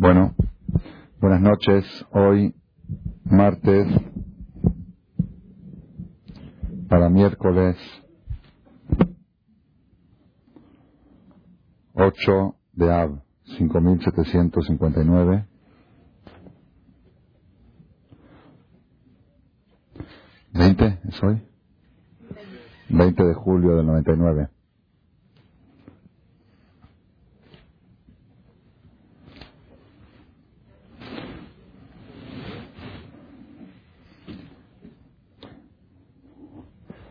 Bueno, buenas noches. Hoy, martes, para miércoles 8 de Av, 5759. ¿20 es hoy? 20 de julio del 99.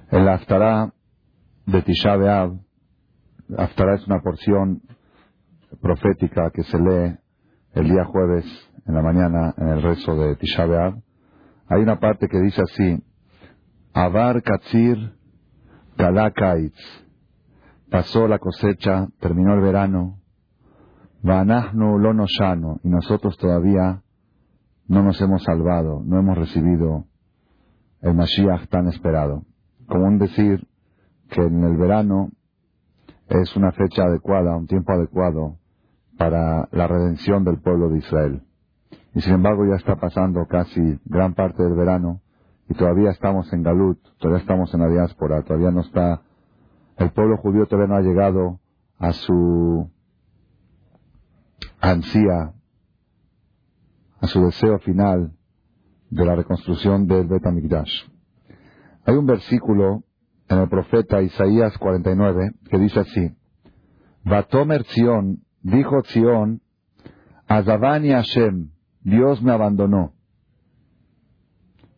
El Haftarah de Tisha B'Av, Haftarah es una porción profética que se lee el día jueves en la mañana en el rezo de Tisha B'Av. Hay una parte que dice así, Avar Katzir Kalakaitz. Pasó la cosecha, terminó el verano, Vanahnu Lonoshano, y nosotros todavía no nos hemos salvado, no hemos recibido el Mashiach tan esperado común decir que en el verano es una fecha adecuada, un tiempo adecuado para la redención del pueblo de Israel. Y sin embargo ya está pasando casi gran parte del verano y todavía estamos en Galut, todavía estamos en la diáspora, todavía no está, el pueblo judío todavía no ha llegado a su ansía, a su deseo final de la reconstrucción del Bet hay un versículo en el profeta Isaías 49 que dice así, Vatomer Zion, dijo Zion, Azavani Hashem, Dios me abandonó.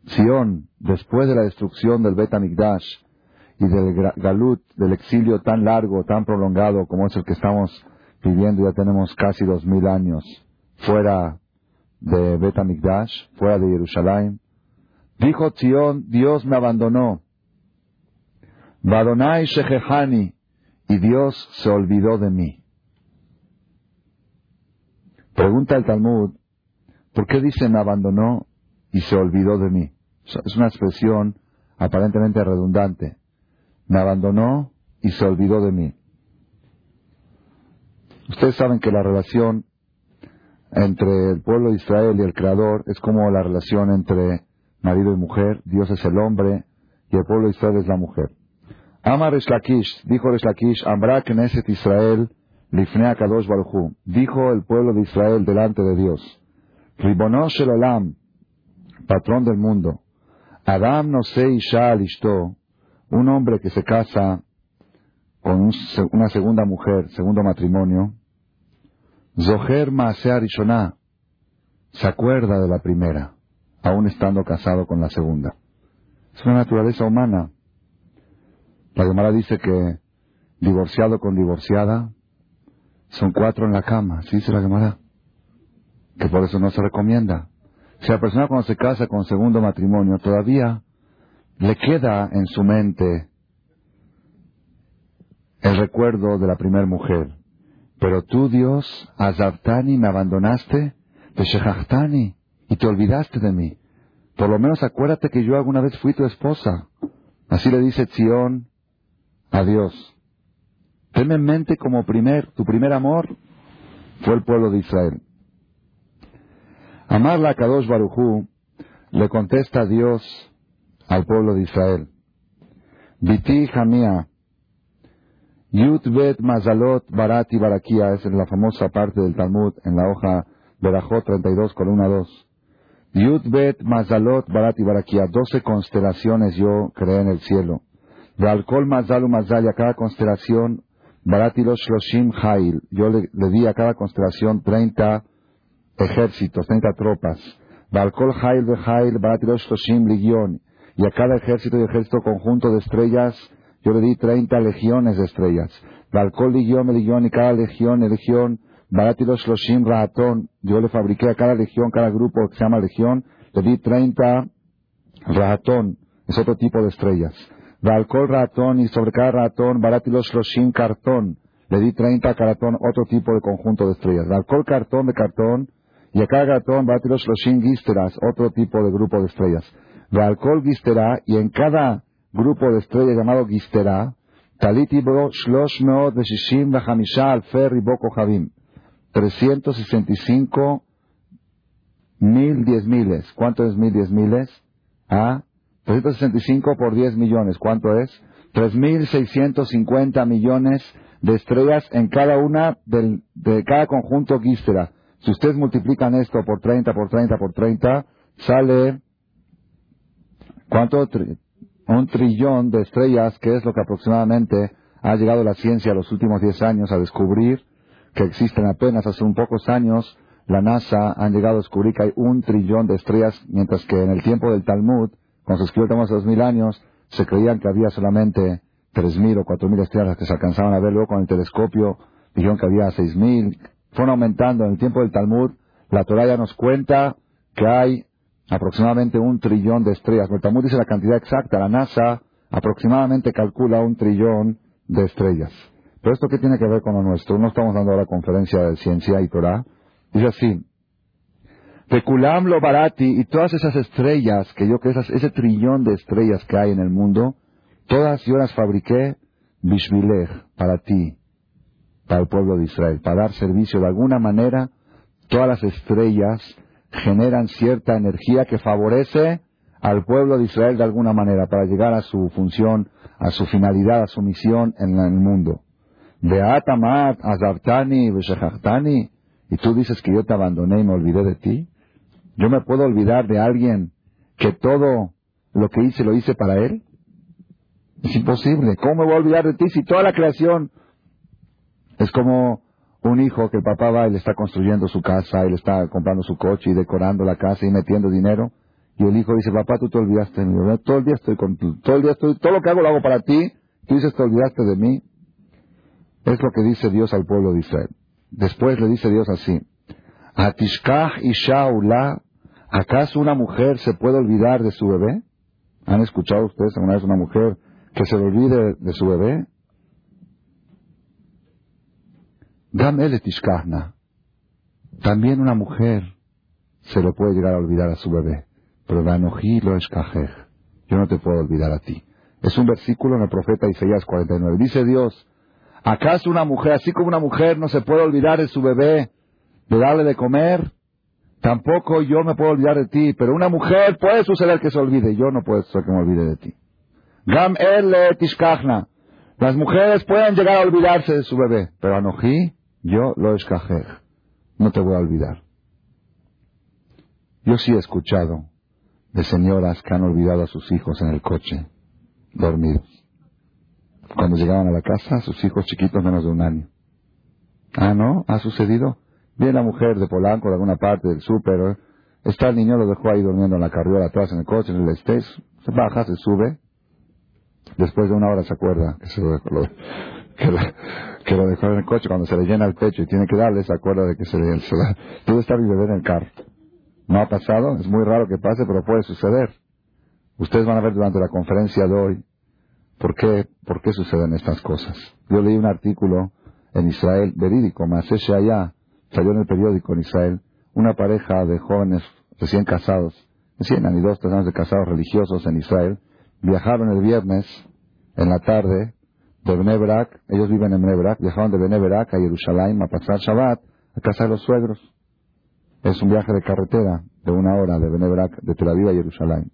Zion, después de la destrucción del Bet y del Galut, del exilio tan largo, tan prolongado como es el que estamos viviendo, ya tenemos casi dos mil años fuera de Bet fuera de Jerusalén, Dijo Zion, Dios me abandonó. Badonai Shehehani, y Dios se olvidó de mí. Pregunta el Talmud, ¿por qué dice me abandonó y se olvidó de mí? Es una expresión aparentemente redundante. Me abandonó y se olvidó de mí. Ustedes saben que la relación entre el pueblo de Israel y el Creador es como la relación entre marido y mujer, Dios es el hombre y el pueblo de Israel es la mujer. Amar dijo Eshlakish, Ambra Knesset Israel, Lifnea Kadosh Baruchu, dijo el pueblo de Israel delante de Dios, Ribonosh el Olam, patrón del mundo, Adam no se Isha alishto, un hombre que se casa con una segunda mujer, segundo matrimonio, Zoher Maaseh Rishonah, se acuerda de la primera aún estando casado con la segunda. Es una naturaleza humana. La Gemara dice que divorciado con divorciada son cuatro en la cama, ¿sí dice la Gemara? Que por eso no se recomienda. Si la persona cuando se casa con segundo matrimonio todavía le queda en su mente el recuerdo de la primera mujer. Pero tú, Dios, Azabtani, me abandonaste, de Shechachtani, y te olvidaste de mí. Por lo menos acuérdate que yo alguna vez fui tu esposa. Así le dice Zion a Dios. Ten en mente como primer, tu primer amor fue el pueblo de Israel. Amarla a Kadosh Barujú le contesta Dios al pueblo de Israel. Viti Jamia, Yud Bet Mazalot Barati Barakia, es la famosa parte del Talmud en la hoja Berajot 32, columna 2. Yud Bet Mazalot Barat y Barakia, doce constelaciones yo creé en el cielo. De alcohol Mazalu Mazal, a cada constelación, Baratilos Shloshim Hail, yo le, di a cada constelación treinta ejércitos, treinta tropas. De alcohol Hail de Hail, Baratilos Shloshim Ligion, y a cada ejército y ejército conjunto de estrellas, yo le di treinta legiones de estrellas. De alcohol Ligion, Ligion, y cada legión, legión, Baratilos Shloshim Rahatón, yo le fabriqué a cada legión, cada grupo que se llama legión, le di 30 Rahatón, es otro tipo de estrellas. Valcol ratón y sobre cada ratón, Baratilos Shloshim Cartón, le di 30 cartón, otro tipo de conjunto de estrellas. Valcol cartón de cartón, y a cada cartón, Baratilos Shloshim Gisteras, otro tipo de grupo de estrellas. Valcol Gistera, y en cada grupo de estrellas llamado Gistera, Taliti Bro Shlosh Meod Veshishim Vahamisha Alfer Riboko Javim 365 mil diez miles. ¿Cuánto es mil diez miles? Ah, 365 por 10 millones. ¿Cuánto es? 3.650 millones de estrellas en cada una del, de cada conjunto Gístera. Si ustedes multiplican esto por 30, por 30, por 30, sale, ¿cuánto? Un trillón de estrellas, que es lo que aproximadamente ha llegado la ciencia los últimos 10 años a descubrir, que existen apenas hace un pocos años, la NASA han llegado a descubrir que hay un trillón de estrellas, mientras que en el tiempo del Talmud, cuando se escribió hace dos mil años, se creían que había solamente tres mil o cuatro mil estrellas que se alcanzaban a ver. Luego con el telescopio dijeron que había seis mil. Fueron aumentando en el tiempo del Talmud. La Torah ya nos cuenta que hay aproximadamente un trillón de estrellas. El Talmud dice la cantidad exacta. La NASA aproximadamente calcula un trillón de estrellas. Pero esto qué tiene que ver con lo nuestro? No estamos dando la conferencia de ciencia y Torah. Dice así. Peculam lo barati y todas esas estrellas que yo que ese trillón de estrellas que hay en el mundo, todas yo las fabriqué bishvilech, para ti, para el pueblo de Israel, para dar servicio de alguna manera. Todas las estrellas generan cierta energía que favorece al pueblo de Israel de alguna manera para llegar a su función, a su finalidad, a su misión en el mundo. De Atamat, Azartani, y tú dices que yo te abandoné y me olvidé de ti. ¿Yo me puedo olvidar de alguien que todo lo que hice lo hice para él? Es imposible. ¿Cómo me voy a olvidar de ti si toda la creación es como un hijo que el papá va y le está construyendo su casa y le está comprando su coche y decorando la casa y metiendo dinero? Y el hijo dice, papá, tú te olvidaste de mí. Todo el día estoy con todo el día estoy, todo lo que hago lo hago para ti. Tú dices, te olvidaste de mí. Es lo que dice Dios al pueblo de Israel. Después le dice Dios así, Atishkah y Shaula ¿Acaso una mujer se puede olvidar de su bebé? ¿Han escuchado ustedes alguna vez una mujer que se olvide de su bebé? También una mujer se le puede llegar a olvidar a su bebé. Pero Danoji lo escajej. Yo no te puedo olvidar a ti. Es un versículo en el profeta Isaías 49. Dice Dios, ¿acaso una mujer, así como una mujer no se puede olvidar de su bebé, de darle de comer? Tampoco yo me puedo olvidar de ti, pero una mujer puede suceder que se olvide. Yo no puedo ser que me olvide de ti. Gam tishkachna. Las mujeres pueden llegar a olvidarse de su bebé, pero Anoji, yo lo escajer. No te voy a olvidar. Yo sí he escuchado de señoras que han olvidado a sus hijos en el coche, dormidos. Cuando llegaban a la casa, sus hijos chiquitos menos de un año. Ah, ¿no? ¿Ha sucedido? Viene la mujer de Polanco, de alguna parte del súper, está el niño, lo dejó ahí durmiendo en la carriola atrás en el coche, en el stage, se baja, se sube, después de una hora se acuerda que, se lo, dejó, que, lo, dejó en el coche, cuando se le llena el pecho y tiene que darle, se acuerda de que se le... Se la, todo está mi bebé en el carro. No ha pasado, es muy raro que pase, pero puede suceder. Ustedes van a ver durante la conferencia de hoy por qué, por qué suceden estas cosas. Yo leí un artículo en Israel verídico, ese allá, salió en el periódico en Israel, una pareja de jóvenes recién casados, recién años, dos, tres de casados religiosos en Israel, viajaron el viernes en la tarde de Bnebrak, ellos viven en Bnebrak, viajaron de Bnebrak a Jerusalén a pasar Shabbat a casa de los suegros. Es un viaje de carretera de una hora de Bnebrak, de Tel Aviv a Jerusalén.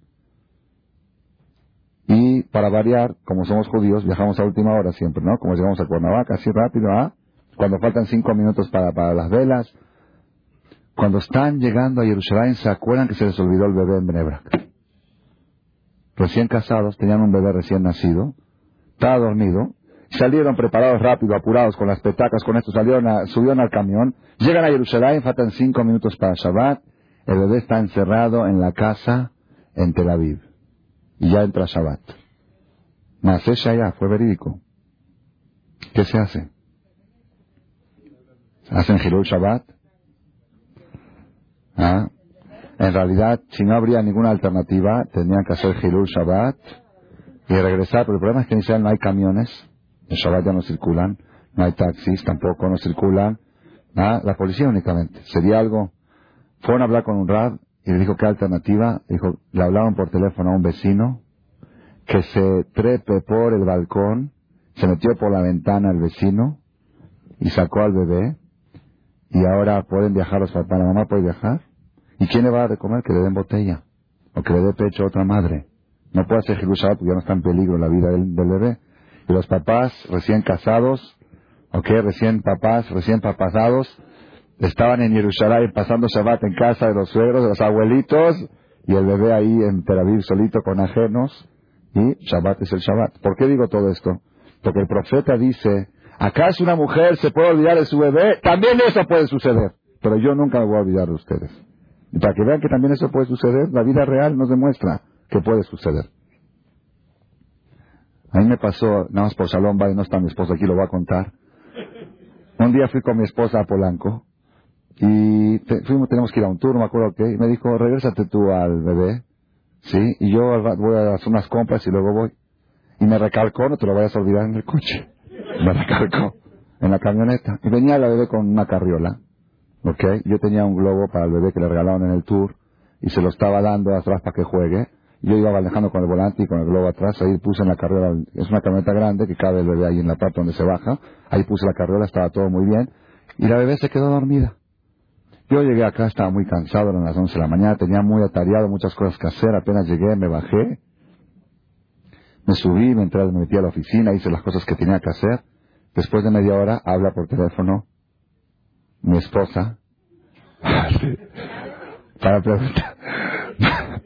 Y para variar, como somos judíos, viajamos a última hora siempre, ¿no? Como llegamos a Cuernavaca, así rápido, ¿ah? cuando faltan cinco minutos para, para las velas, cuando están llegando a Jerusalén se acuerdan que se les olvidó el bebé en Bnebrak. Recién casados, tenían un bebé recién nacido, estaba dormido, salieron preparados rápido, apurados con las petacas, con esto, salieron a, subieron al camión, llegan a Jerusalén, faltan cinco minutos para Shabbat, el bebé está encerrado en la casa en Tel Aviv, y ya entra Shabbat. Mas allá fue verídico. ¿Qué se hace? hacen Hilul Shabbat. ¿Ah? En realidad, si no habría ninguna alternativa, tendrían que hacer Hilul Shabbat y regresar. Pero el problema es que en Israel no hay camiones, en Shabbat ya no circulan, no hay taxis, tampoco no circulan. ¿Ah? La policía únicamente. Sería algo. Fueron a hablar con un rab y le dijo qué alternativa. Dijo, le hablaron por teléfono a un vecino que se trepe por el balcón, se metió por la ventana el vecino y sacó al bebé y ahora pueden viajar los papás, la mamá puede viajar. ¿Y quién le va a dar de comer? Que le den botella. O que le dé pecho a otra madre. No puede hacer Jerusalén porque ya no está en peligro la vida del, bebé. Y los papás recién casados, ok, recién papás, recién papasados, estaban en Jerusalén pasando Shabbat en casa de los suegros, de los abuelitos, y el bebé ahí en Tel Aviv solito con ajenos, y Shabbat es el Shabbat. ¿Por qué digo todo esto? Porque el profeta dice, ¿acaso una mujer se puede olvidar de su bebé? También eso puede suceder. Pero yo nunca me voy a olvidar de ustedes. Y para que vean que también eso puede suceder, la vida real nos demuestra que puede suceder. A mí me pasó, nada más por Salón y no está mi esposa aquí, lo voy a contar. Un día fui con mi esposa a Polanco y fuimos, tenemos que ir a un tour, no me acuerdo qué, y me dijo, regrésate tú al bebé, ¿sí? Y yo voy a hacer unas compras y luego voy. Y me recalcó, no te lo vayas a olvidar en el coche. Me recalcó en la camioneta. Y venía la bebé con una carriola, ¿ok? Yo tenía un globo para el bebé que le regalaron en el tour y se lo estaba dando atrás para que juegue. Yo iba manejando con el volante y con el globo atrás, ahí puse en la carriola, es una camioneta grande que cabe el bebé ahí en la parte donde se baja, ahí puse la carriola, estaba todo muy bien, y la bebé se quedó dormida. Yo llegué acá, estaba muy cansado, eran las 11 de la mañana, tenía muy atareado, muchas cosas que hacer, apenas llegué, me bajé, me subí, me entré, me metí a la oficina, hice las cosas que tenía que hacer. Después de media hora, habla por teléfono mi esposa. Para preguntar.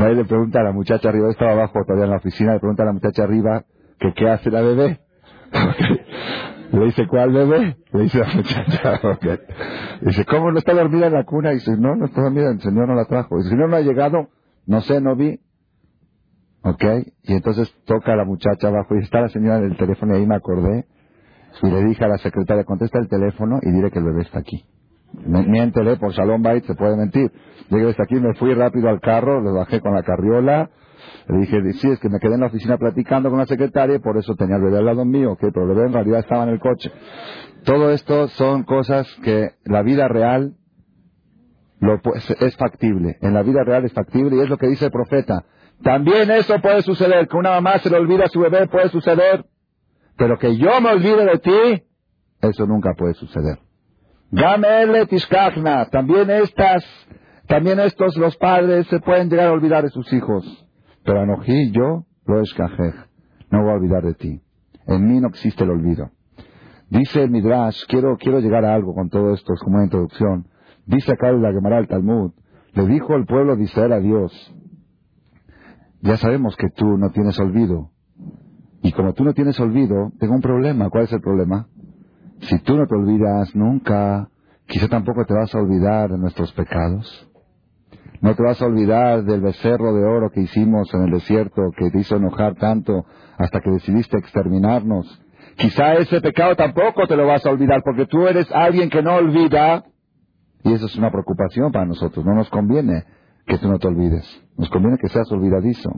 Va y le pregunta a la muchacha arriba, estaba abajo todavía en la oficina, le pregunta a la muchacha arriba que qué hace la bebé. le dice, ¿cuál bebé? Le dice la muchacha, Dice, ¿cómo no está dormida en la cuna? Dice, no, no está dormida, el señor no la trajo. Dice, el señor no ha llegado, no sé, no vi. ¿Ok? Y entonces toca a la muchacha abajo y está la señora en el teléfono y ahí me acordé. Y le dije a la secretaria, contesta el teléfono y dile que el bebé está aquí. Miéntele, por Salón Bait se puede mentir. Llegué hasta aquí, me fui rápido al carro, le bajé con la carriola. Le dije, sí, es que me quedé en la oficina platicando con la secretaria y por eso tenía el bebé al lado mío, que pero el bebé en realidad estaba en el coche. Todo esto son cosas que la vida real lo, es factible. En la vida real es factible y es lo que dice el profeta. También eso puede suceder, que una mamá se le olvida a su bebé puede suceder, pero que yo me olvide de ti, eso nunca puede suceder. Gamele tishkachna, también estas, también estos los padres se pueden llegar a olvidar de sus hijos, pero Anoji, yo lo escajej, no voy a olvidar de ti. En mí no existe el olvido. Dice el Midrash, quiero, quiero llegar a algo con todo esto, es como una introducción. Dice acá el Gemara el Talmud, le dijo el pueblo de Israel a Dios, ya sabemos que tú no tienes olvido. Y como tú no tienes olvido, tengo un problema. ¿Cuál es el problema? Si tú no te olvidas nunca, quizá tampoco te vas a olvidar de nuestros pecados. No te vas a olvidar del becerro de oro que hicimos en el desierto, que te hizo enojar tanto hasta que decidiste exterminarnos. Quizá ese pecado tampoco te lo vas a olvidar, porque tú eres alguien que no olvida. Y eso es una preocupación para nosotros. No nos conviene que tú no te olvides. Nos conviene que seas olvidadizo.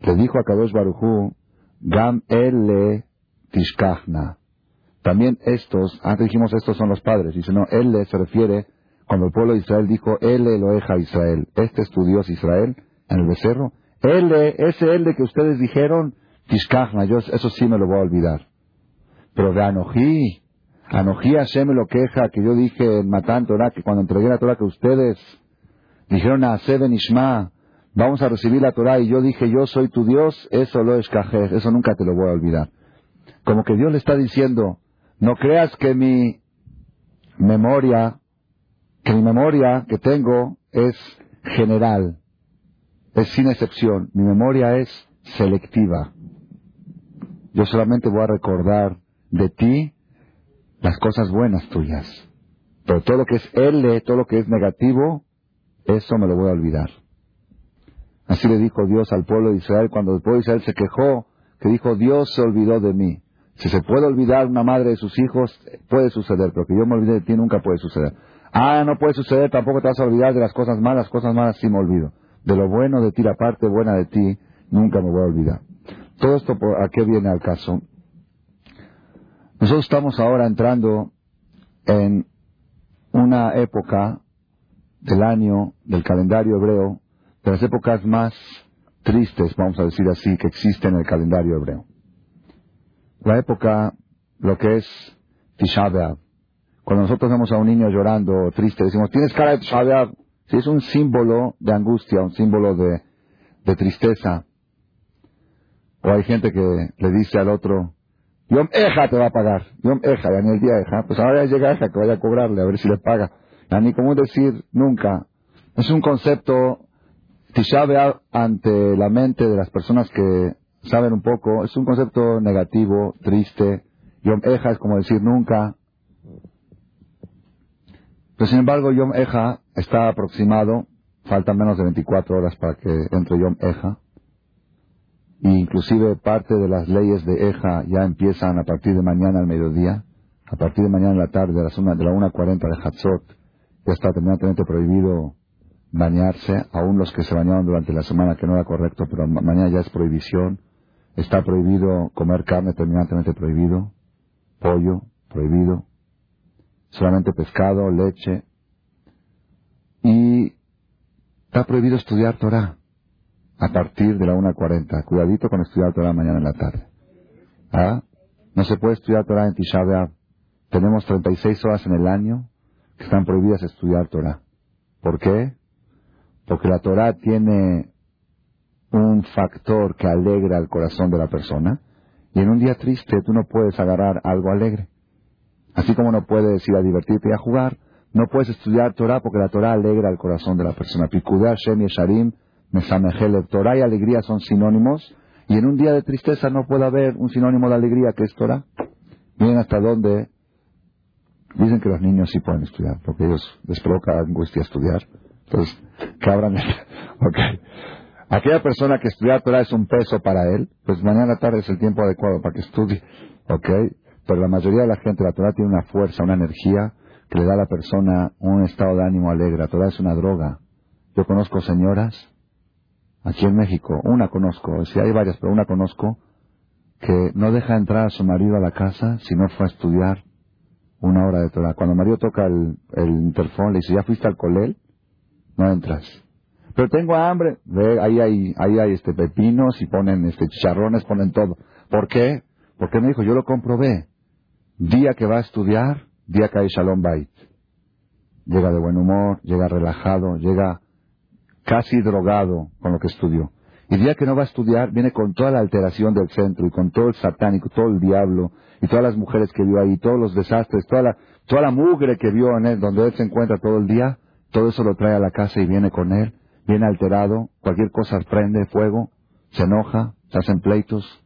Le dijo a Kadosh Barujú, Gam ele tishkachna. También estos, antes dijimos estos son los padres, dice no, él se refiere, cuando el pueblo de Israel dijo, él lo deja Israel, este es tu Dios Israel, en el becerro, él, ese él que ustedes dijeron, tishkachna, yo eso sí me lo voy a olvidar. Pero de Anojí, Anojí Hashem lo queja, que yo dije en Matán Torah, que cuando entregué la Torah que ustedes Dijeron a Seben Ishma, vamos a recibir la Torah y yo dije, yo soy tu Dios, eso lo es eso nunca te lo voy a olvidar. Como que Dios le está diciendo, no creas que mi memoria, que mi memoria que tengo es general, es sin excepción, mi memoria es selectiva. Yo solamente voy a recordar de ti las cosas buenas tuyas. Pero todo lo que es L, todo lo que es negativo, eso me lo voy a olvidar. Así le dijo Dios al pueblo de Israel cuando el pueblo de Israel se quejó, que dijo, Dios se olvidó de mí. Si se puede olvidar una madre de sus hijos, puede suceder, pero que yo me olvide de ti nunca puede suceder. Ah, no puede suceder, tampoco te vas a olvidar de las cosas malas, cosas malas sí me olvido. De lo bueno de ti, la parte buena de ti, nunca me voy a olvidar. Todo esto, ¿a qué viene al caso? Nosotros estamos ahora entrando en una época del año, del calendario hebreo, de las épocas más tristes, vamos a decir así, que existen en el calendario hebreo. La época, lo que es Tisha Cuando nosotros vemos a un niño llorando o triste, decimos, tienes cara de Tisha Si es un símbolo de angustia, un símbolo de, de tristeza. O hay gente que le dice al otro, Yom Eja te va a pagar. Yom Eja, ya ni el día Eja. Pues ahora ya llega Eja que vaya a cobrarle, a ver si le paga. Ya ni como decir nunca. Es un concepto Tisha ante la mente de las personas que saben un poco, es un concepto negativo, triste. Yom Eja es como decir nunca. Pero sin embargo, Yom Eja está aproximado, faltan menos de 24 horas para que entre Yom Eja. Y inclusive parte de las leyes de Eja ya empiezan a partir de mañana al mediodía, a partir de mañana en la tarde, de, las una, de la 1.40 de Hatzot, ya está terminantemente prohibido bañarse, aún los que se bañaron durante la semana, que no era correcto, pero mañana ya es prohibición. Está prohibido comer carne, terminantemente prohibido, pollo, prohibido, solamente pescado, leche. Y está prohibido estudiar Torah a partir de la 1.40. Cuidadito con estudiar Torah mañana en la tarde. ¿Ah? No se puede estudiar Torah en Tisha B'Av. Tenemos 36 horas en el año que están prohibidas estudiar Torah. ¿Por qué? Porque la Torah tiene un factor que alegra el corazón de la persona y en un día triste tú no puedes agarrar algo alegre. Así como no puedes ir a divertirte y a jugar, no puedes estudiar Torah porque la Torah alegra el corazón de la persona. Pikudá, Shem y Sharim Mesamejele. Torah y alegría son sinónimos, y en un día de tristeza no puede haber un sinónimo de alegría que es Torah. Miren hasta dónde dicen que los niños sí pueden estudiar, porque ellos les provoca angustia estudiar. Entonces, que abran Ok. Aquella persona que estudia Torah es un peso para él, pues mañana tarde es el tiempo adecuado para que estudie. Ok. Pero la mayoría de la gente, la Torah tiene una fuerza, una energía que le da a la persona un estado de ánimo alegre. La Torah es una droga. Yo conozco señoras aquí en México, una conozco, si hay varias, pero una conozco, que no deja entrar a su marido a la casa si no fue a estudiar una hora de Torah. Cuando el marido toca el, el interfón, le dice, ¿ya fuiste al colel? No entras. Pero tengo hambre. Ve, ahí hay, ahí hay este pepinos y ponen este chicharrones, ponen todo. ¿Por qué? Porque me dijo, yo lo comprobé. Día que va a estudiar, día que hay Shalom Bait. Llega de buen humor, llega relajado, llega casi drogado con lo que estudió. Y día que no va a estudiar, viene con toda la alteración del centro y con todo el satánico, todo el diablo y todas las mujeres que vio ahí, todos los desastres, toda la, toda la mugre que vio en él, donde él se encuentra todo el día, todo eso lo trae a la casa y viene con él, viene alterado, cualquier cosa prende fuego, se enoja, se hacen pleitos.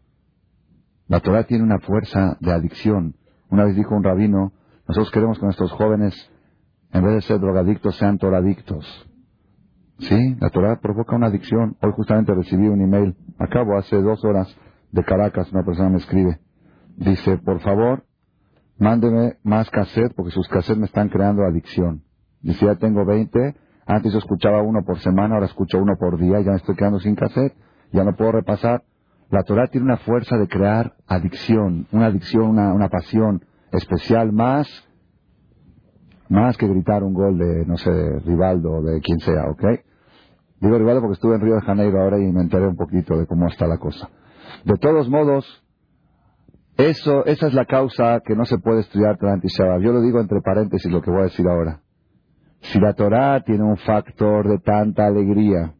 La Torah tiene una fuerza de adicción. Una vez dijo un rabino, nosotros queremos que nuestros jóvenes, en vez de ser drogadictos, sean toradictos. Sí, la Torah provoca una adicción. Hoy justamente recibí un email, acabo hace dos horas, de Caracas, una persona me escribe. Dice, por favor, mándeme más cassette porque sus cassettes me están creando adicción. Dice, ya tengo 20, antes yo escuchaba uno por semana, ahora escucho uno por día, ya me estoy quedando sin cassette, ya no puedo repasar. La Torah tiene una fuerza de crear adicción, una adicción, una, una pasión especial más más que gritar un gol de, no sé, Rivaldo o de quien sea, ¿ok? Digo Rivaldo porque estuve en Río de Janeiro ahora y me enteré un poquito de cómo está la cosa. De todos modos, eso, esa es la causa que no se puede estudiar Torah Yo lo digo entre paréntesis lo que voy a decir ahora. Si la Torah tiene un factor de tanta alegría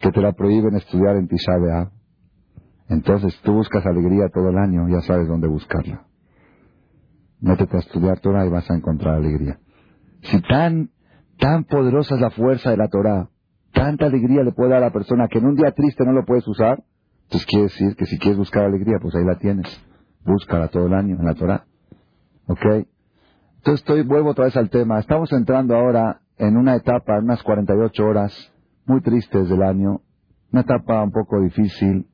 que te la prohíben estudiar en Tisha entonces tú buscas alegría todo el año, ya sabes dónde buscarla. Métete a estudiar Torah y vas a encontrar alegría. Si tan, tan poderosa es la fuerza de la Torah, tanta alegría le puede dar a la persona que en un día triste no lo puedes usar, entonces quiere decir que si quieres buscar alegría, pues ahí la tienes. Búscala todo el año en la Torah. ¿Ok? Entonces estoy, vuelvo otra vez al tema. Estamos entrando ahora en una etapa, unas 48 horas muy tristes del año. Una etapa un poco difícil.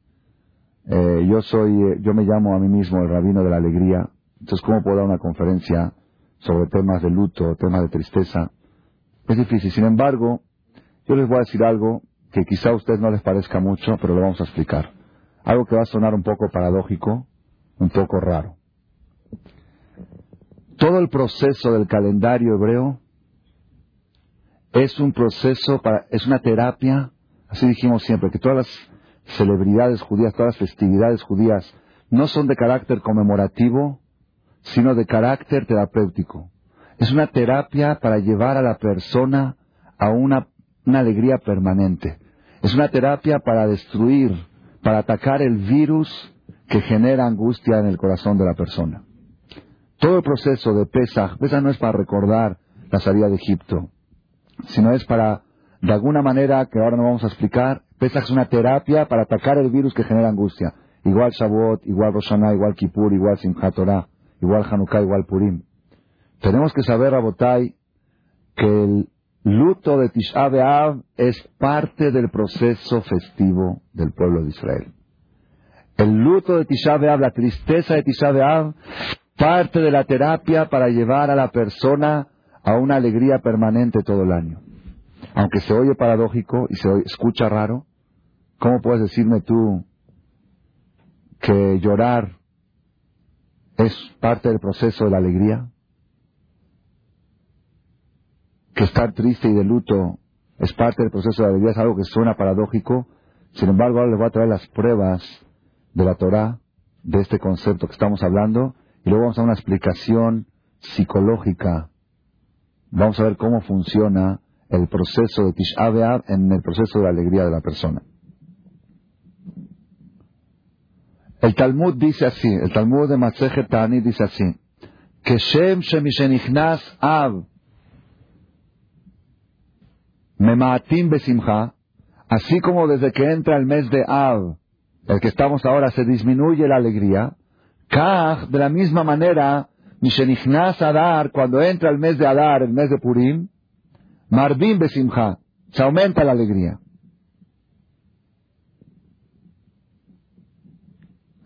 Eh, yo soy, eh, yo me llamo a mí mismo el rabino de la alegría. Entonces, ¿cómo puedo dar una conferencia sobre temas de luto, temas de tristeza? Es difícil. Sin embargo, yo les voy a decir algo que quizá a ustedes no les parezca mucho, pero lo vamos a explicar. Algo que va a sonar un poco paradójico, un poco raro. Todo el proceso del calendario hebreo es un proceso para, es una terapia, así dijimos siempre, que todas las celebridades judías, todas las festividades judías no son de carácter conmemorativo, sino de carácter terapéutico. Es una terapia para llevar a la persona a una, alegría permanente. Es una terapia para destruir, para atacar el virus que genera angustia en el corazón de la persona. Todo el proceso de Pesach, Pesach no es para recordar la salida de Egipto, sino es para, de alguna manera que ahora no vamos a explicar, Pesach es una terapia para atacar el virus que genera angustia. Igual Shavuot, igual Roshaná, igual Kippur, igual Simchat Torah, igual Hanukkah, igual Purim. Tenemos que saber, Rabotai, que el luto de Tisha B'Av es parte del proceso festivo del pueblo de Israel. El luto de Tisha B'Av, la tristeza de Tisha B'Av, parte de la terapia para llevar a la persona a una alegría permanente todo el año. Aunque se oye paradójico y se escucha raro, ¿cómo puedes decirme tú que llorar es parte del proceso de la alegría? Que estar triste y de luto es parte del proceso de la alegría, es algo que suena paradójico. Sin embargo, ahora les voy a traer las pruebas de la Torah, de este concepto que estamos hablando, y luego vamos a una explicación psicológica. Vamos a ver cómo funciona el proceso de Tisha B'Av en el proceso de la alegría de la persona. El Talmud dice así, el Talmud de Masejet Tani dice así, que Shem Shemishenichnas Av Memaatim Besimcha, así como desde que entra el mes de Av, el que estamos ahora, se disminuye la alegría, Kach, de la misma manera, Mishenichnas Adar, cuando entra el mes de Adar, el mes de Purim, Marbim Besimcha, se aumenta la alegría.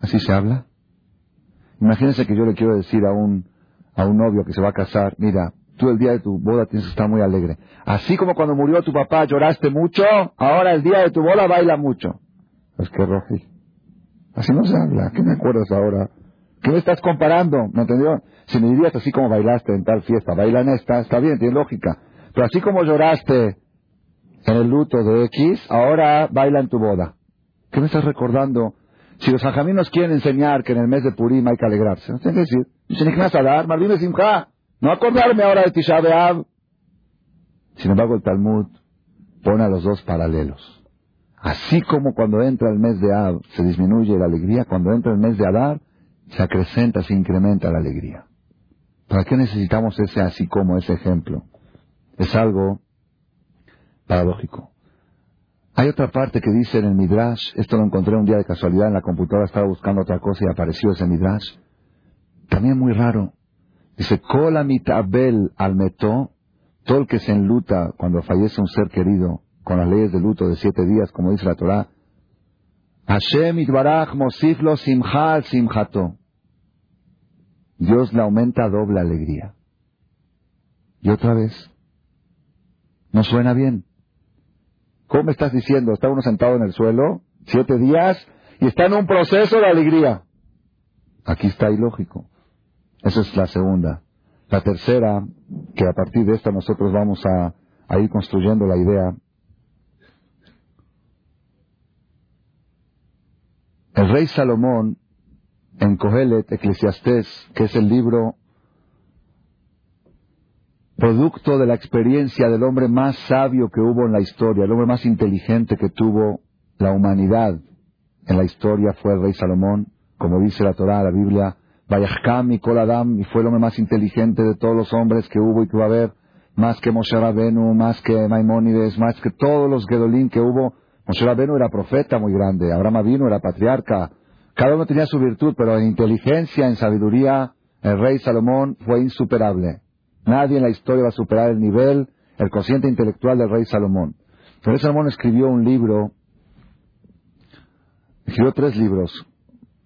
¿Así se habla? Imagínense que yo le quiero decir a un, a un novio que se va a casar, mira, tú el día de tu boda tienes que estar muy alegre. Así como cuando murió tu papá lloraste mucho, ahora el día de tu boda baila mucho. Es que Roji, así no se habla. ¿Qué me acuerdas ahora? ¿Qué me estás comparando? ¿Me entendió? Si me dirías así como bailaste en tal fiesta, baila en esta, está bien, tiene lógica. Pero así como lloraste en el luto de X, ahora baila en tu boda. ¿Qué me estás recordando? Si los nos quieren enseñar que en el mes de Purim hay que alegrarse, no tiene que decir, no acordarme ahora de Tisha B'Av. Sin embargo, el Talmud pone a los dos paralelos. Así como cuando entra el mes de Ab se disminuye la alegría, cuando entra el mes de Adar se acrecenta, se incrementa la alegría. ¿Para qué necesitamos ese así como, ese ejemplo? Es algo paradójico. Hay otra parte que dice en el Midrash, esto lo encontré un día de casualidad en la computadora, estaba buscando otra cosa y apareció ese Midrash. También muy raro. Dice, Kola mitabel al metó, todo el que se enluta cuando fallece un ser querido, con las leyes de luto de siete días, como dice la Torah, Hashem itbarach mosiflo simcha simchato. Dios le aumenta doble alegría. Y otra vez, no suena bien. ¿Cómo me estás diciendo? Está uno sentado en el suelo, siete días, y está en un proceso de alegría. Aquí está ilógico. Esa es la segunda. La tercera, que a partir de esta nosotros vamos a, ir construyendo la idea. El rey Salomón, en Cogelet, Eclesiastés, que es el libro producto de la experiencia del hombre más sabio que hubo en la historia, el hombre más inteligente que tuvo la humanidad en la historia fue el rey Salomón, como dice la Torá, la Biblia, Vayachkam y Koladam, y fue el hombre más inteligente de todos los hombres que hubo y que va a haber, más que Moshe Rabenu, más que Maimónides, más que todos los Gedolín que hubo. Moshe Rabenu era profeta muy grande, Abraham Avinu era patriarca, cada uno tenía su virtud, pero en inteligencia, en sabiduría, el rey Salomón fue insuperable. Nadie en la historia va a superar el nivel, el consciente intelectual del rey Salomón. Rey Salomón escribió un libro, escribió tres libros.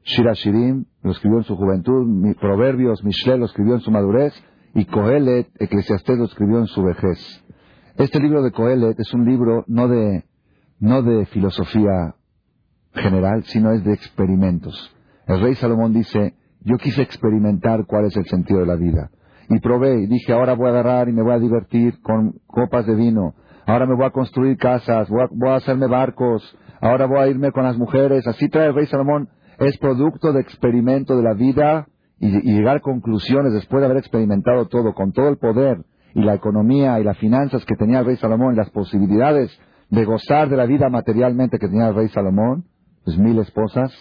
Shira Shirim lo escribió en su juventud, Proverbios, Mishle lo escribió en su madurez, y Coelet, Eclesiastés lo escribió en su vejez. Este libro de Coelet es un libro no de, no de filosofía general, sino es de experimentos. El rey Salomón dice, yo quise experimentar cuál es el sentido de la vida y probé y dije, ahora voy a agarrar y me voy a divertir con copas de vino, ahora me voy a construir casas, voy a, hacerme barcos, ahora voy a irme con las mujeres. Así trae el rey Salomón, es producto de experimento de la vida y, llegar a conclusiones después de haber experimentado todo, con todo el poder y la economía y las finanzas que tenía el rey Salomón, las posibilidades de gozar de la vida materialmente que tenía el rey Salomón, pues mil esposas,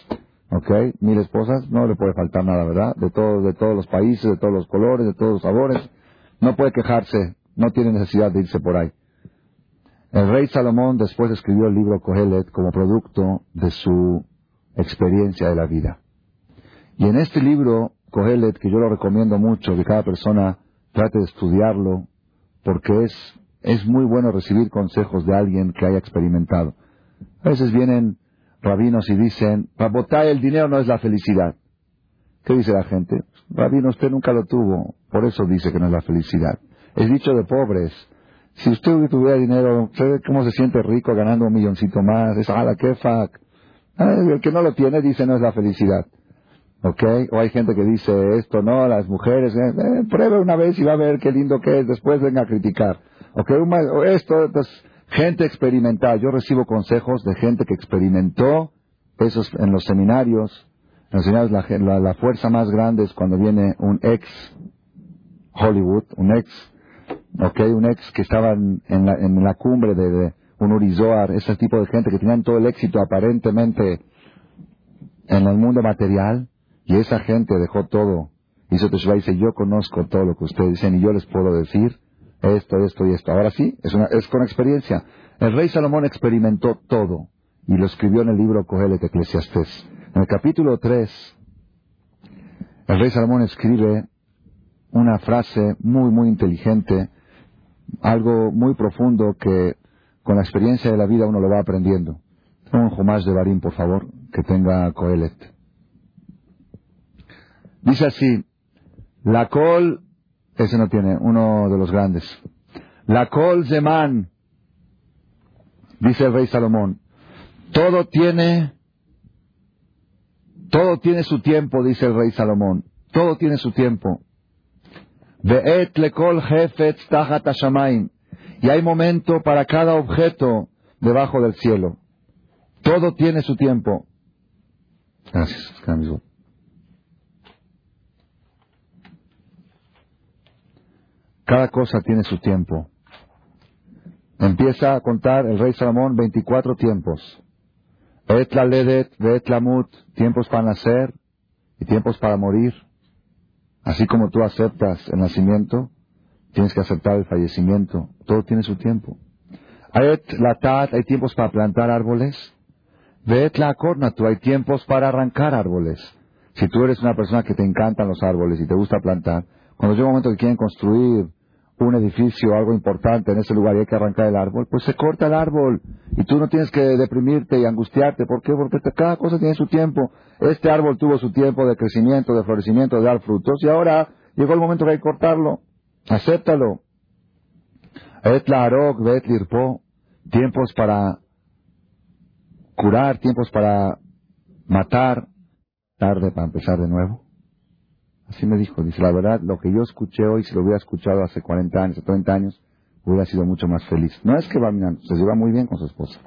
¿ok? Mil esposas, no le puede faltar nada, ¿verdad? De todos, de todos los países, de todos los colores, de todos los sabores, no puede quejarse, no tiene necesidad de irse por ahí. El rey Salomón después escribió el libro Kohelet como producto de su experiencia de la vida. Y en este libro, Kohelet, que yo lo recomiendo mucho, que cada persona trate de estudiarlo, porque es, es muy bueno recibir consejos de alguien que haya experimentado. A veces vienen rabinos y dicen, Rabotay, el dinero no es la felicidad. ¿Qué dice la gente? Rabino, usted nunca lo tuvo, por eso dice que no es la felicidad. Es dicho de pobres. Si usted tuviera dinero, ¿sabe cómo se siente rico ganando un milloncito más? Es, ala, qué fac. El que no lo tiene dice no es la felicidad. ¿Ok? O hay gente que dice esto, no, las mujeres, eh, eh, pruebe una vez y va a ver qué lindo que es, después venga a criticar. ¿Ok? Esto, pues, gente experimentada. Yo recibo consejos de gente que experimentó esos en los seminarios. En los seminarios la, fuerza más grande es cuando viene un ex Hollywood, un ex ¿ok? Un ex que estaba en, la, en la, cumbre de, un Urizoar, ese tipo de gente que tenían todo el éxito aparentemente en el mundo material, y esa gente dejó todo. Hizo Teshuvah y dice, yo conozco todo lo que ustedes dicen y yo les puedo decir esto, esto y esto. Ahora sí, es, una, es con experiencia. El rey Salomón experimentó todo y lo escribió en el libro Cogelet Eclesiastés. En el capítulo 3, el rey Salomón escribe una frase muy, muy inteligente, algo muy profundo que con la experiencia de la vida uno lo va aprendiendo. Un Jumash de Barín, por favor, que tenga Coelet. Dice así, la col, ese no tiene, uno de los grandes. La col Zeman, dice el rey Salomón, todo tiene, todo tiene su tiempo, dice el rey Salomón, todo tiene su tiempo. Y hay momento para cada objeto debajo del cielo. Todo tiene su tiempo. Gracias, Cada cosa tiene su tiempo. Empieza a contar el rey Salomón 24 tiempos. Et la ledet, et la mut, tiempos para nacer y tiempos para morir. Así como tú aceptas el nacimiento, tienes que aceptar el fallecimiento. Todo tiene su tiempo. Hay hay tiempos para plantar árboles. Vet la hay tiempos para arrancar árboles. Si tú eres una persona que te encantan los árboles y te gusta plantar, cuando llega un momento que quieren construir un edificio, algo importante en ese lugar y hay que arrancar el árbol, pues se corta el árbol y tú no tienes que deprimirte y angustiarte. ¿Por qué? Porque cada cosa tiene su tiempo. Este árbol tuvo su tiempo de crecimiento, de florecimiento, de dar frutos y ahora llegó el momento que hay que cortarlo. Acéptalo. Et la tiempos para curar, tiempos para matar, tarde para empezar de nuevo. Así me dijo, dice, la verdad, lo que yo escuché hoy, si lo hubiera escuchado hace 40 años, 30 años, hubiera sido mucho más feliz. No es que va se lleva muy bien con su esposa,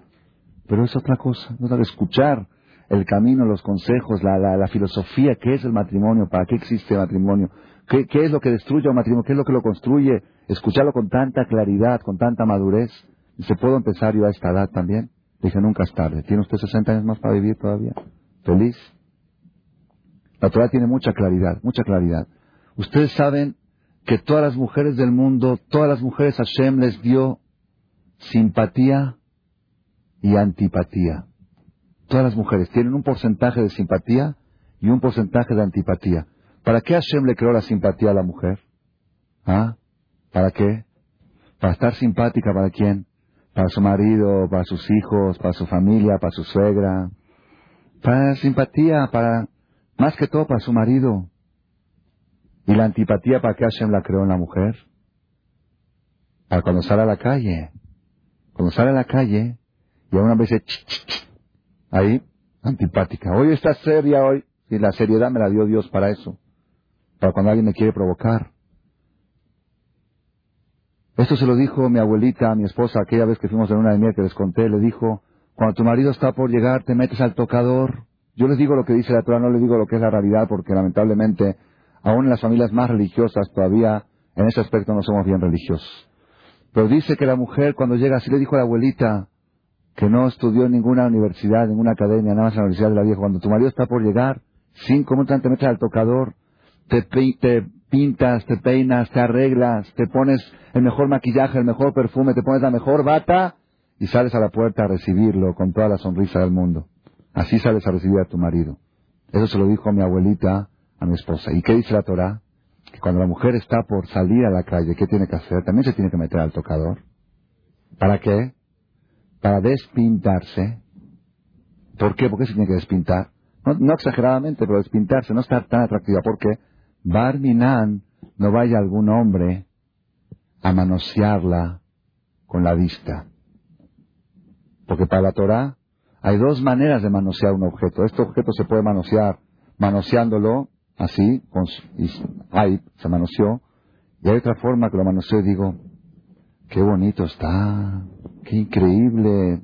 pero es otra cosa, no de escuchar el camino, los consejos, la, la, filosofía, qué es el matrimonio, para qué existe el matrimonio, ¿Qué, qué es lo que destruye un matrimonio, qué es lo que lo construye, escucharlo con tanta claridad, con tanta madurez. ¿Se puedo empezar yo a esta edad también? Dije, nunca es tarde. ¿Tiene usted 60 años más para vivir todavía? ¿Feliz? La Torah tiene mucha claridad, mucha claridad. Ustedes saben que todas las mujeres del mundo, todas las mujeres Hashem les dio simpatía y antipatía. Todas las mujeres tienen un porcentaje de simpatía y un porcentaje de antipatía. ¿Para qué Hashem le creó la simpatía a la mujer? ¿Ah? ¿Para qué? ¿Para estar simpática para quién? Para su marido, para sus hijos, para su familia, para su suegra. Para simpatía, para más que todo para su marido. ¿Y la antipatía para qué Hashem la creó en la mujer? Para cuando sale a la calle. Cuando sale a la calle y a una vez ahí, antipática. Hoy está seria hoy. Y la seriedad me la dio Dios para eso. Para cuando alguien me quiere provocar. Esto se lo dijo mi abuelita mi esposa aquella vez que fuimos en una de miel que les conté. Le dijo, cuando tu marido está por llegar, te metes al tocador yo les digo lo que dice la Torah, no les digo lo que es la realidad, porque lamentablemente aún en las familias más religiosas todavía en ese aspecto no somos bien religiosos. Pero dice que la mujer cuando llega, así le dijo a la abuelita, que no estudió en ninguna universidad, ninguna academia, nada más en la Universidad de la Vieja, cuando tu marido está por llegar, cinco minutos te metes al tocador, te, te pintas, te peinas, te arreglas, te pones el mejor maquillaje, el mejor perfume, te pones la mejor bata y sales a la puerta a recibirlo con toda la sonrisa del mundo. Así sales a recibir a tu marido. Eso se lo dijo mi abuelita a mi esposa. ¿Y qué dice la Torah? Que cuando la mujer está por salir a la calle, ¿qué tiene que hacer? También se tiene que meter al tocador. ¿Para qué? Para despintarse. ¿Por qué? ¿Por qué se tiene que despintar? No, exageradamente, pero despintarse, no estar tan atractiva. ¿Por qué? Barminan no vaya algún hombre a manosearla con la vista. Porque para la Torah hay dos maneras de manosear un objeto. Este objeto se puede manosear manoseándolo así, con, ahí se manoseó, y hay otra forma que lo manoseo y digo, qué bonito está, qué increíble,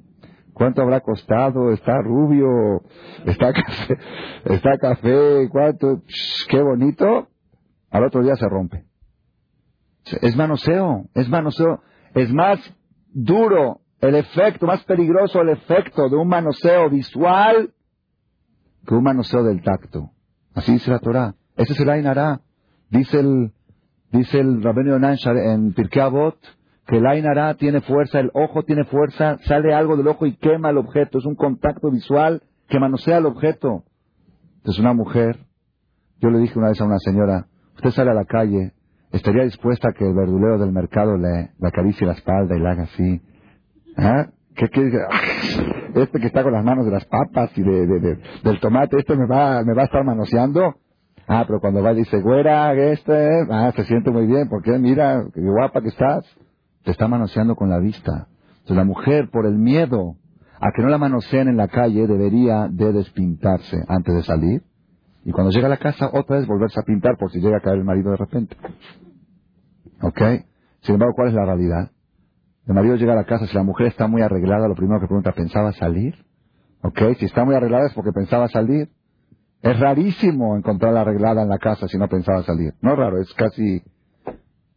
cuánto habrá costado, está rubio, está café, está café, cuánto, qué bonito, al otro día se rompe. Es manoseo, es manoseo, es más duro el efecto, más peligroso el efecto de un manoseo visual que un manoseo del tacto. Así dice la Torah. Ese es el Ainara. Dice el, dice el Rabbeinu en Pirkei Avot que el Ainara tiene fuerza, el ojo tiene fuerza, sale algo del ojo y quema el objeto. Es un contacto visual que manosea el objeto. Entonces una mujer, yo le dije una vez a una señora, usted sale a la calle, ¿estaría dispuesta a que el verdulero del mercado le, le acaricie la espalda y le haga así? ¿Ah? ¿Qué, qué, este que está con las manos de las papas y de, del tomate, este me va, me va a estar manoseando. Ah, pero cuando va y dice, güera, este, ah, se siente muy bien, porque mira, qué guapa que estás. Te está manoseando con la vista. Entonces la mujer, por el miedo a que no la manoseen en la calle, debería de despintarse antes de salir. Y cuando llega a la casa, otra vez volverse a pintar por si llega a caer el marido de repente. ¿Ok? Sin embargo, ¿cuál es la realidad? El marido llega a la casa, si la mujer está muy arreglada, lo primero que pregunta, ¿pensaba salir? ¿Ok? Si está muy arreglada es porque pensaba salir. Es rarísimo encontrarla arreglada en la casa si no pensaba salir. No raro, es casi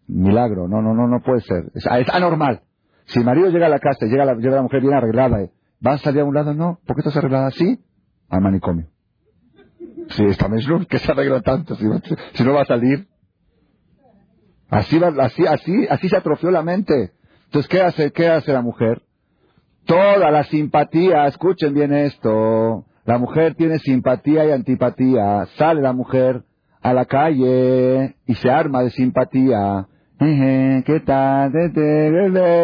milagro. No, no, no, no puede ser. Es, anormal. Si el marido llega a la casa y llega la, llega la mujer bien arreglada, ¿va a salir a un lado? No. ¿Por qué estás arreglada así? Al manicomio. Sí, está Meshlum, que se arregla tanto. Si, si, no va a salir. Así, así, así, así se atrofió la mente. Entonces, ¿qué hace, qué hace la mujer? Toda la simpatía, escuchen bien esto, la mujer tiene simpatía y antipatía. Sale la mujer a la calle y se arma de simpatía. ¿Qué tal?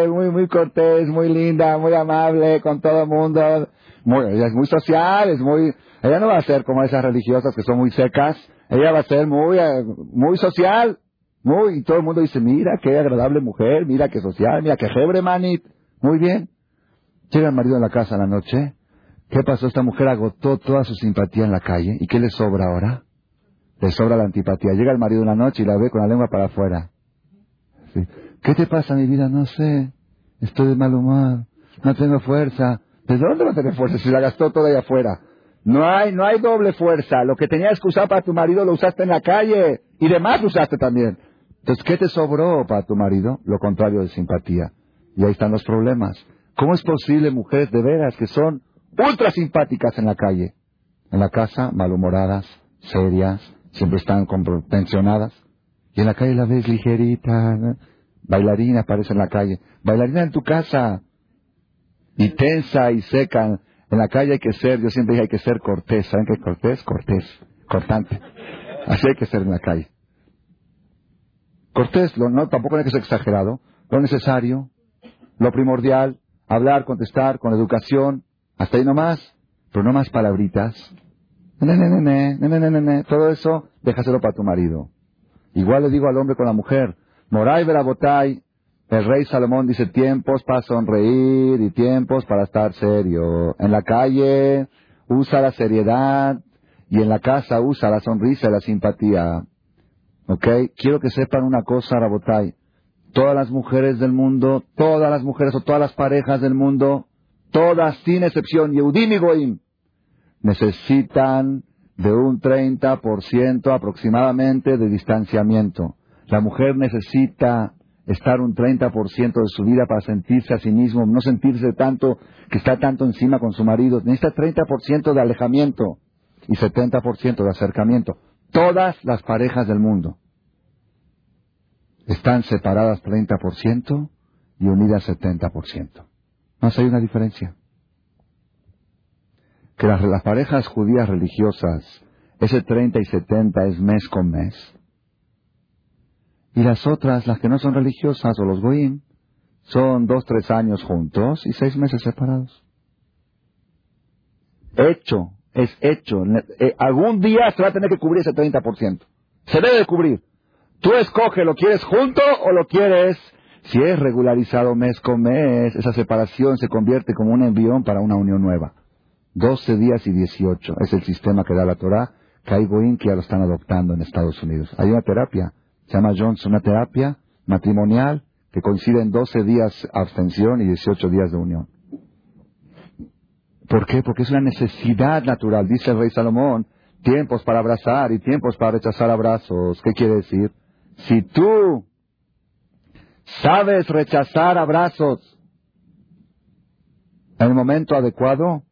Muy, muy cortés, muy linda, muy amable con todo el mundo. Muy, ella es muy social, es muy, ella no va a ser como esas religiosas que son muy secas. Ella va a ser muy, eh, muy social. Y todo el mundo dice, mira qué agradable mujer, mira qué social, mira qué jebre manit. Muy bien. Llega el marido a la casa a la noche. ¿Qué pasó? Esta mujer agotó toda su simpatía en la calle. ¿Y qué le sobra ahora? Le sobra la antipatía. Llega el marido en la noche y la ve con la lengua para afuera. ¿Qué te pasa, mi vida? No sé. Estoy de mal humor. No tengo fuerza. ¿De dónde va a tener fuerza si la gastó toda ahí afuera? No hay, no hay doble fuerza. Lo que tenías que usar para tu marido lo usaste en la calle. Y demás lo usaste también. Entonces, ¿qué te sobró para tu marido? Lo contrario de simpatía. Y ahí están los problemas. ¿Cómo es posible mujeres de veras que son ultra simpáticas en la calle? En la casa, malhumoradas, serias, siempre están pensionadas. Y en la calle la ves ligerita, bailarina aparece en la calle. Bailarina en tu casa. Y tensa y seca. En la calle hay que ser, yo siempre dije hay que ser cortés. ¿Saben qué cortés? Cortés. Cortante. Así hay que ser en la calle. Cortés, no, tampoco hay que ser exagerado, lo necesario, lo primordial, hablar, contestar, con educación, hasta ahí nomás, pero no más palabritas. todo eso, déjaselo para tu marido. Igual le digo al hombre con la mujer, Moray Verabotay, el rey Salomón dice tiempos para sonreír y tiempos para estar serio. En la calle usa la seriedad y en la casa usa la sonrisa y la simpatía. ¿Ok? Quiero que sepan una cosa, Rabotai. Todas las mujeres del mundo, todas las mujeres o todas las parejas del mundo, todas sin excepción, Yehudim y Goim, necesitan de un 30% aproximadamente de distanciamiento. La mujer necesita estar un 30% de su vida para sentirse a sí mismo, no sentirse tanto que está tanto encima con su marido. Necesita 30% de alejamiento y 70% de acercamiento. Todas las parejas del mundo están separadas 30% y unidas 70%. No hay una diferencia. Que las, las parejas judías religiosas, ese 30 y 70 es mes con mes. Y las otras, las que no son religiosas o los goyim, son dos, tres años juntos y seis meses separados. Hecho, es hecho. Eh, algún día se va a tener que cubrir ese 30%. Se debe cubrir. Tú escoge, ¿lo quieres junto o lo quieres? Si es regularizado mes con mes, esa separación se convierte como un envión para una unión nueva. 12 días y 18 es el sistema que da la Torah, que que ya lo están adoptando en Estados Unidos. Hay una terapia se llama Johnson, una terapia matrimonial que coincide en 12 días abstención y 18 días de unión. ¿Por qué? Porque es una necesidad natural. Dice el rey Salomón, tiempos para abrazar y tiempos para rechazar abrazos. ¿Qué quiere decir? Si tú sabes rechazar abrazos en el momento adecuado,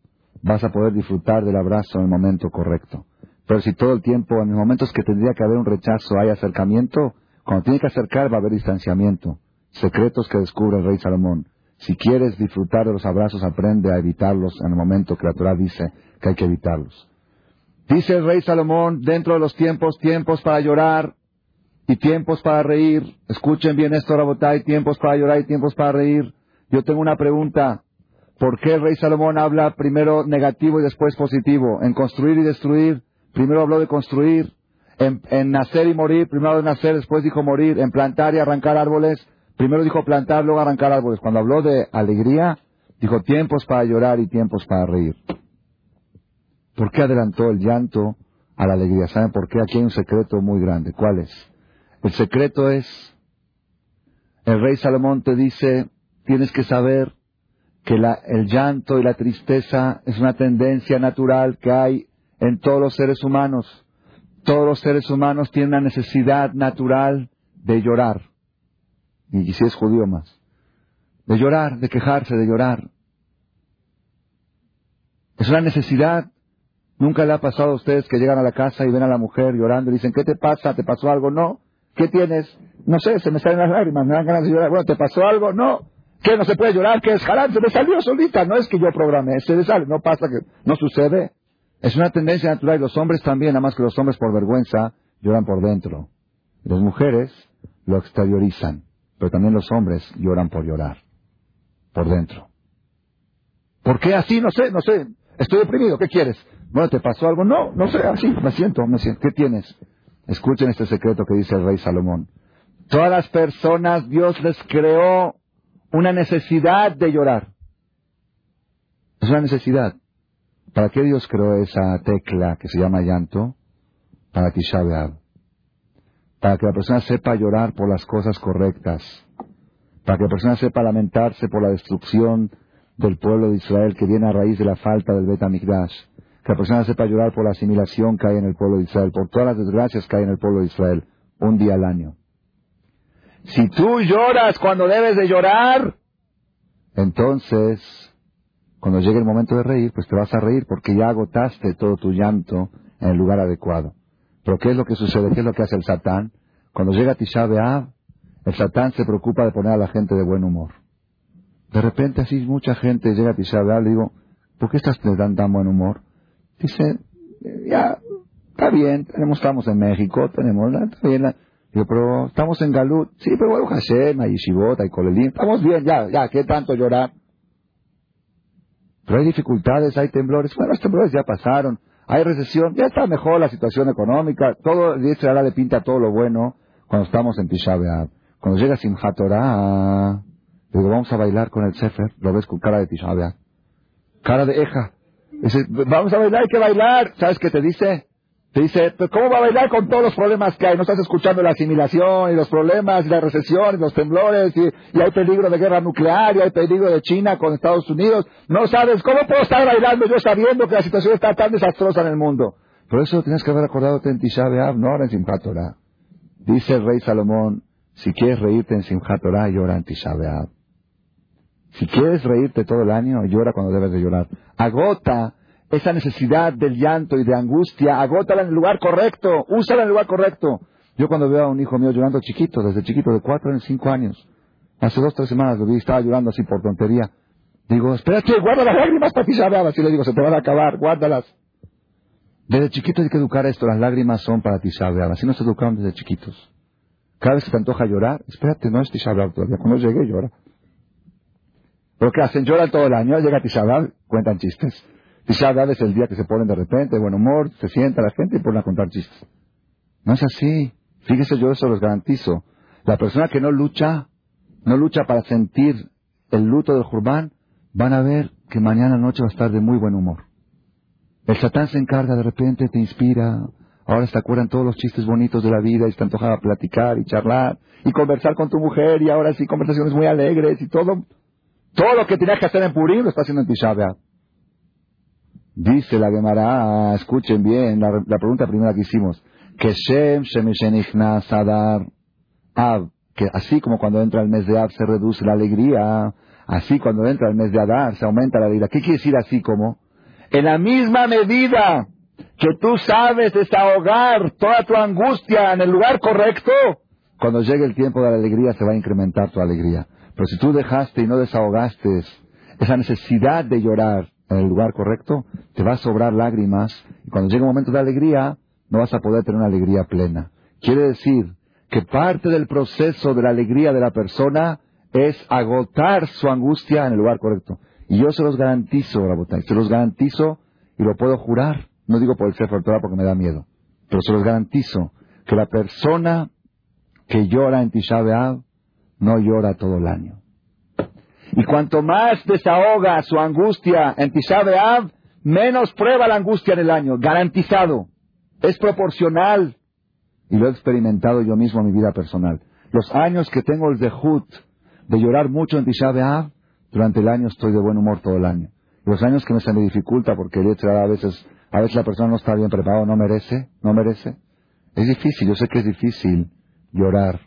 vas a poder disfrutar del abrazo en el momento correcto. Pero si todo el tiempo, en los momentos que tendría que haber un rechazo, hay acercamiento, cuando tiene que acercar va a haber distanciamiento. Secretos que descubre el rey Salomón. Si quieres disfrutar de los abrazos, aprende a evitarlos en el momento que la Torah dice que hay que evitarlos. Dice el rey Salomón, dentro de los tiempos, tiempos para llorar y tiempos para reír. Escuchen bien esto, Rabotay, tiempos para llorar y tiempos para reír. Yo tengo una pregunta. ¿Por qué el rey Salomón habla primero negativo y después positivo? En construir y destruir. Primero habló de construir, en, nacer y morir, primero de nacer, después dijo morir, en plantar y arrancar árboles, primero dijo plantar, luego arrancar árboles. Cuando habló de alegría, dijo tiempos para llorar y tiempos para reír. ¿Por qué adelantó el llanto a la alegría? ¿Saben por qué? Aquí hay un secreto muy grande. ¿Cuál es? El secreto es, el rey Salomón te dice, tienes que saber que el llanto y la tristeza es una tendencia natural que hay en todos los seres humanos. Todos los seres humanos tienen una necesidad natural de llorar. Y si es judío más. De llorar, de quejarse, de llorar. Es una necesidad. Nunca le ha pasado a ustedes que llegan a la casa y ven a la mujer llorando y dicen, ¿qué te pasa? ¿Te pasó algo? No. ¿Qué tienes? No sé, se me salen las lágrimas, me dan ganas de llorar. Bueno, ¿te pasó algo? No. ¿Qué? ¿No se puede llorar? ¿Qué es jalán? Se me salió solita. No es que yo programé, se le sale. No pasa que no sucede. Es una tendencia natural y los hombres también, nada más que los hombres por vergüenza lloran por dentro. las mujeres lo exteriorizan, pero también los hombres lloran por llorar, por dentro. ¿Por qué así? No sé, no sé. Estoy deprimido, ¿qué quieres? Bueno, ¿te pasó algo? No, no sé, así, me siento, me siento. ¿Qué tienes? Escuchen este secreto que dice el rey Salomón. Todas las personas Dios les creó una necesidad de llorar. Es una necesidad. ¿Para qué Dios creó esa tecla que se llama llanto? Para Tisha Para que la persona sepa llorar por las cosas correctas. Para que la persona sepa lamentarse por la destrucción del pueblo de Israel que viene a raíz de la falta del Bet Que la persona sepa llorar por la asimilación que hay en el pueblo de Israel, por todas las desgracias que hay en el pueblo de Israel, un día al año. Si tú lloras cuando debes de llorar, entonces cuando llegue el momento de reír, pues te vas a reír porque ya agotaste todo tu llanto en el lugar adecuado. Pero ¿qué es lo que sucede? ¿Qué es lo que hace el Satán? Cuando llega Tisha B'Av, el Satán se preocupa de poner a la gente de buen humor. De repente así mucha gente llega a Tisha B'Av, le digo, ¿por qué estás tan, tan buen humor? Dice, ya, está bien, tenemos, estamos en México, tenemos, está bien, Digo, pero estamos en Galut. Sí, pero bueno, Hashem, hay Shibot, hay Colelín. Estamos bien, ya, ya, ¿qué tanto llorar? Pero hay dificultades, hay temblores. Bueno, los temblores ya pasaron. Hay recesión, ya está mejor la situación económica. Todo, el ahora le pinta todo lo bueno cuando estamos en Tisha Cuando llega Simchat Torah, digo, vamos a bailar con el Sefer. Lo ves con cara de Tisha Cara de Eja. Dice, vamos a bailar, hay que bailar. ¿Sabes qué te dice? Te dice, ¿cómo va a bailar con todos los problemas que hay? No estás escuchando la asimilación y los problemas y la recesión y los temblores y, hay peligro de guerra nuclear y hay peligro de China con Estados Unidos. No sabes, ¿cómo puedo estar bailando yo sabiendo que la situación está tan desastrosa en el mundo? Por eso tienes que haber acordado en Tisha B'Av, no ahora en Simchat Torah. Dice el rey Salomón, si quieres reírte en Simchat Torah, llora en Tisha B'Av. Si quieres reírte todo el año, llora cuando debes de llorar. Agota esa necesidad del llanto y de angustia, agótala en el lugar correcto, úsala en el lugar correcto. Yo cuando veo a un hijo mío llorando chiquito, desde chiquito, de cuatro en cinco años, hace dos, tres semanas lo vi, estaba llorando así por tontería. Digo, espérate, guarda las lágrimas para ti, Así le digo, se te van a acabar, guárdalas. Desde chiquito hay que educar esto, las lágrimas son para ti, Así nos educaron desde chiquitos. Cada vez que te antoja llorar, espérate, no es Tisha todavía, cuando llegue llora. Pero ¿qué hacen? Lloran todo el año, llega Tisha cuentan chistes. Tisha es el día que se ponen de repente, buen humor, se sienta la gente y ponen a contar chistes. No es así. Fíjese, yo eso los garantizo. La persona que no lucha, no lucha para sentir el luto del Jurbán, van a ver que mañana noche va a estar de muy buen humor. El Satán se encarga de repente, te inspira, ahora se acuerdan todos los chistes bonitos de la vida y te antoja platicar y charlar y conversar con tu mujer y ahora sí conversaciones muy alegres y todo, todo lo que tenías que hacer en Purim lo está haciendo en Tisha Dice la Gemara, escuchen bien la, pregunta primera que hicimos, que Shem Sadar Av, que así como cuando entra el mes de Av se reduce la alegría, así cuando entra el mes de Adar se aumenta la alegría. ¿Qué quiere decir así como? En la misma medida que tú sabes desahogar toda tu angustia en el lugar correcto, cuando llegue el tiempo de la alegría se va a incrementar tu alegría. Pero si tú dejaste y no desahogaste esa necesidad de llorar, en el lugar correcto, te va a sobrar lágrimas y cuando llegue un momento de alegría, no vas a poder tener una alegría plena. Quiere decir que parte del proceso de la alegría de la persona es agotar su angustia en el lugar correcto. Y yo se los garantizo, Rabotay, se los garantizo y lo puedo jurar. No digo por el Torah porque me da miedo, pero se los garantizo que la persona que llora en Tisha B'Av no llora todo el año. Y cuanto más desahoga su angustia en Tisha menos prueba la angustia en el año. Garantizado. Es proporcional. Y lo he experimentado yo mismo en mi vida personal. Los años que tengo el dejut de llorar mucho en Tisha durante el año estoy de buen humor todo el año. Los años que me se me dificulta porque a veces, a veces la persona no está bien preparada, no merece, no merece. Es difícil, yo sé que es difícil llorar.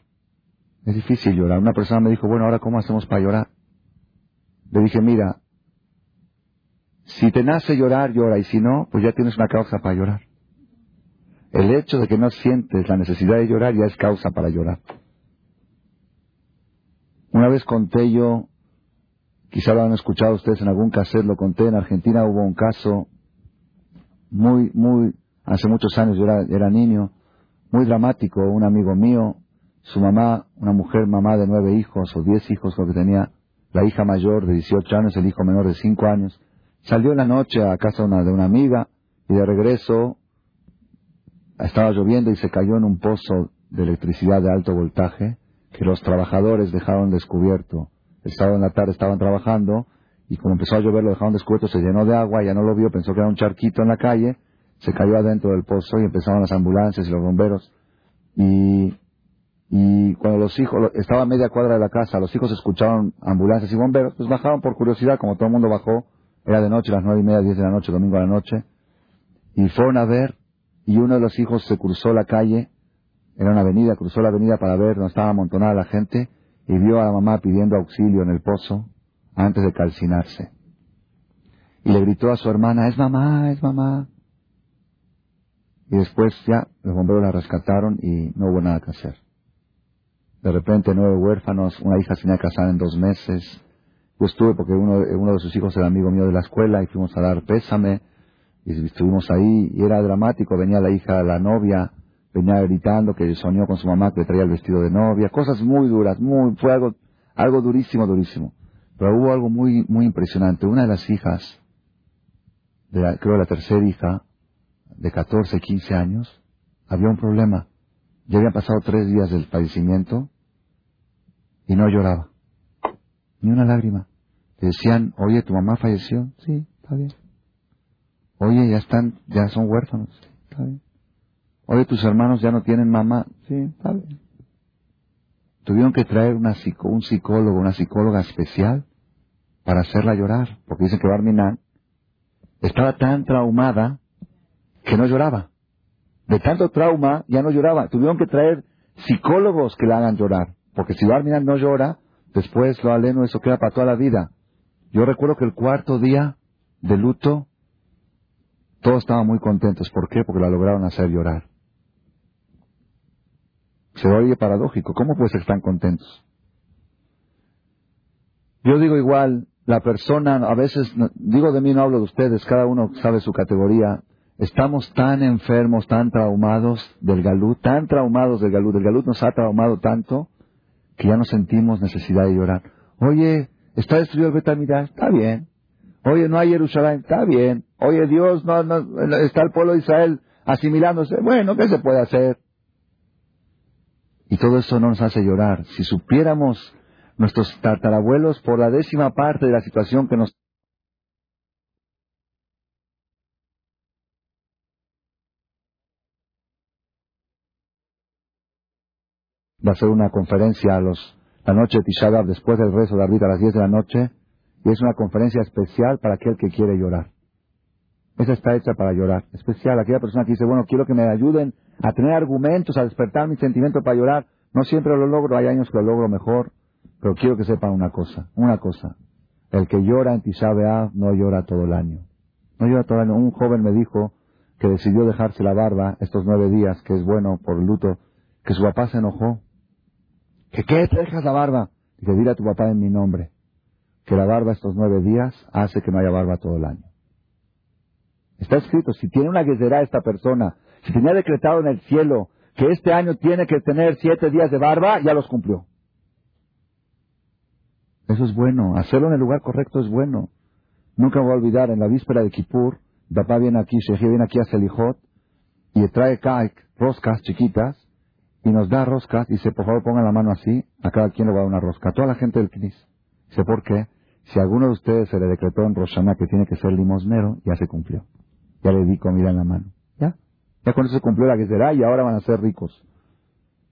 Es difícil llorar. Una persona me dijo, bueno, ahora ¿cómo hacemos para llorar? Le dije, mira, si te nace llorar, llora, y si no, pues ya tienes una causa para llorar. El hecho de que no sientes la necesidad de llorar ya es causa para llorar. Una vez conté yo, quizá lo han escuchado ustedes en algún cassette, lo conté, en Argentina hubo un caso muy, muy, hace muchos años, yo era, era niño, muy dramático, un amigo mío, su mamá, una mujer mamá de nueve hijos o diez hijos lo que tenía, la hija mayor de 18 años, el hijo menor de 5 años, salió en la noche a casa de una, de una amiga y de regreso estaba lloviendo y se cayó en un pozo de electricidad de alto voltaje que los trabajadores dejaron descubierto. El sábado en la tarde estaban trabajando y como empezó a llover lo dejaron descubierto, se llenó de agua, ya no lo vio, pensó que era un charquito en la calle, se cayó adentro del pozo y empezaron las ambulancias y los bomberos. Y y cuando los hijos, estaba media cuadra de la casa, los hijos escucharon ambulancias y bomberos, pues bajaron por curiosidad, como todo el mundo bajó, era de noche, las nueve y media, diez de la noche, domingo a la noche, y fueron a ver, y uno de los hijos se cruzó la calle, era una avenida, cruzó la avenida para ver donde estaba amontonada la gente, y vio a la mamá pidiendo auxilio en el pozo, antes de calcinarse. Y le gritó a su hermana, es mamá, es mamá. Y después ya los bomberos la rescataron y no hubo nada que hacer. De repente nueve huérfanos, una hija se tenía casar en dos meses. Yo estuve porque uno, uno de sus hijos era amigo mío de la escuela y fuimos a dar pésame y estuvimos ahí y era dramático. Venía la hija, la novia, venía gritando que soñó con su mamá que le traía el vestido de novia. Cosas muy duras, muy, fue algo, algo durísimo, durísimo. Pero hubo algo muy, muy impresionante. Una de las hijas, de la, creo la tercera hija, de 14, 15 años, había un problema. Ya habían pasado tres días del fallecimiento y no lloraba. Ni una lágrima. Le decían, oye, ¿tu mamá falleció? Sí, está bien. Oye, ya están, ya son huérfanos. Está bien. Oye, tus hermanos ya no tienen mamá. Sí, está bien. Tuvieron que traer una un psicólogo, una psicóloga especial para hacerla llorar, porque dicen que Barminan estaba tan traumada que no lloraba. De tanto trauma ya no lloraba. Tuvieron que traer psicólogos que le hagan llorar. Porque si Barminan no llora, después lo aleno, eso queda para toda la vida. Yo recuerdo que el cuarto día de luto, todos estaban muy contentos. ¿Por qué? Porque la lograron hacer llorar. Se oye paradójico. ¿Cómo que están contentos? Yo digo igual, la persona, a veces, digo de mí, no hablo de ustedes, cada uno sabe su categoría. Estamos tan enfermos, tan traumados del galut, tan traumados del galut. El galut nos ha traumado tanto que ya no sentimos necesidad de llorar. Oye, está destruido el Betamidá, está bien. Oye, no hay Jerusalén, está bien. Oye, Dios, no, no, está el pueblo de Israel asimilándose. Bueno, ¿qué se puede hacer? Y todo eso no nos hace llorar. Si supiéramos nuestros tatarabuelos por la décima parte de la situación que nos va a ser una conferencia a los, la noche de Tisha después del rezo de Arbit a las 10 de la noche, y es una conferencia especial para aquel que quiere llorar. Esa está hecha para llorar. Especial, aquella persona que dice, bueno, quiero que me ayuden a tener argumentos, a despertar mi sentimiento para llorar. No siempre lo logro, hay años que lo logro mejor, pero quiero que sepan una cosa, una cosa. El que llora en Tisha no llora todo el año. No llora todo el año. Un joven me dijo que decidió dejarse la barba estos nueve días, que es bueno por luto, que su papá se enojó ¿Que qué te dejas la barba? Dice, dile a tu papá en mi nombre que la barba estos nueve días hace que no haya barba todo el año. Está escrito, si tiene una guerrera esta persona, si tenía decretado en el cielo que este año tiene que tener siete días de barba, ya los cumplió. Eso es bueno, hacerlo en el lugar correcto es bueno. Nunca me voy a olvidar, en la víspera de Kippur, papá viene aquí, Sheji viene aquí a Selijot y trae kaik, roscas chiquitas, y nos da roscas, dice, por favor pongan la mano así, a cada quien le va a dar una rosca, a toda la gente del Knis. Dice, ¿por qué? Si a alguno de ustedes se le decretó en Roshaná que tiene que ser limosnero, ya se cumplió. Ya le di comida en la mano. ¿Ya? Ya con eso se cumplió la que será y ahora van a ser ricos.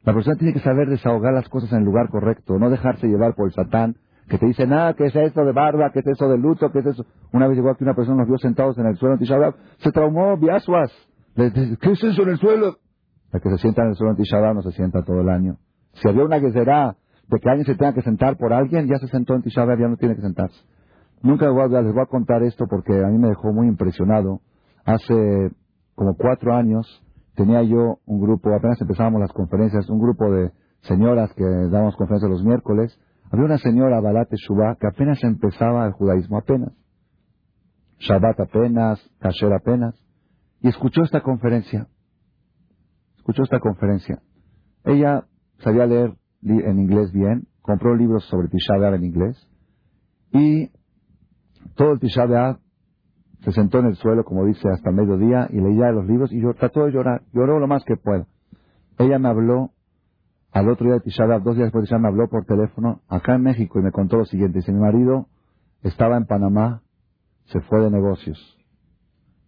La persona tiene que saber desahogar las cosas en el lugar correcto, no dejarse llevar por el satán, que te dice, nada, ¿qué es esto de barba? ¿Qué es eso de luto? ¿Qué es eso? Una vez llegó aquí una persona, nos vio sentados en el suelo, se traumó, viasuas. ¿Qué es eso en el suelo? El que se sienta en el suelo en no se sienta todo el año. Si había una que será de que alguien se tenga que sentar por alguien, ya se sentó en Tisha ya no tiene que sentarse. Nunca les voy, a, les voy a contar esto porque a mí me dejó muy impresionado. Hace como cuatro años tenía yo un grupo, apenas empezábamos las conferencias, un grupo de señoras que dábamos conferencias los miércoles. Había una señora, Balate Shubá, que apenas empezaba el judaísmo, apenas. Shabbat apenas, Kasher apenas. Y escuchó esta conferencia escuchó esta conferencia. Ella sabía leer en inglés bien, compró libros sobre Tisha en inglés y todo el Tisha se sentó en el suelo, como dice, hasta mediodía y leía los libros y yo trató de llorar, lloró lo más que pueda. Ella me habló al otro día de Tisha dos días después de Tisha me habló por teléfono acá en México y me contó lo siguiente. Dice, mi marido estaba en Panamá, se fue de negocios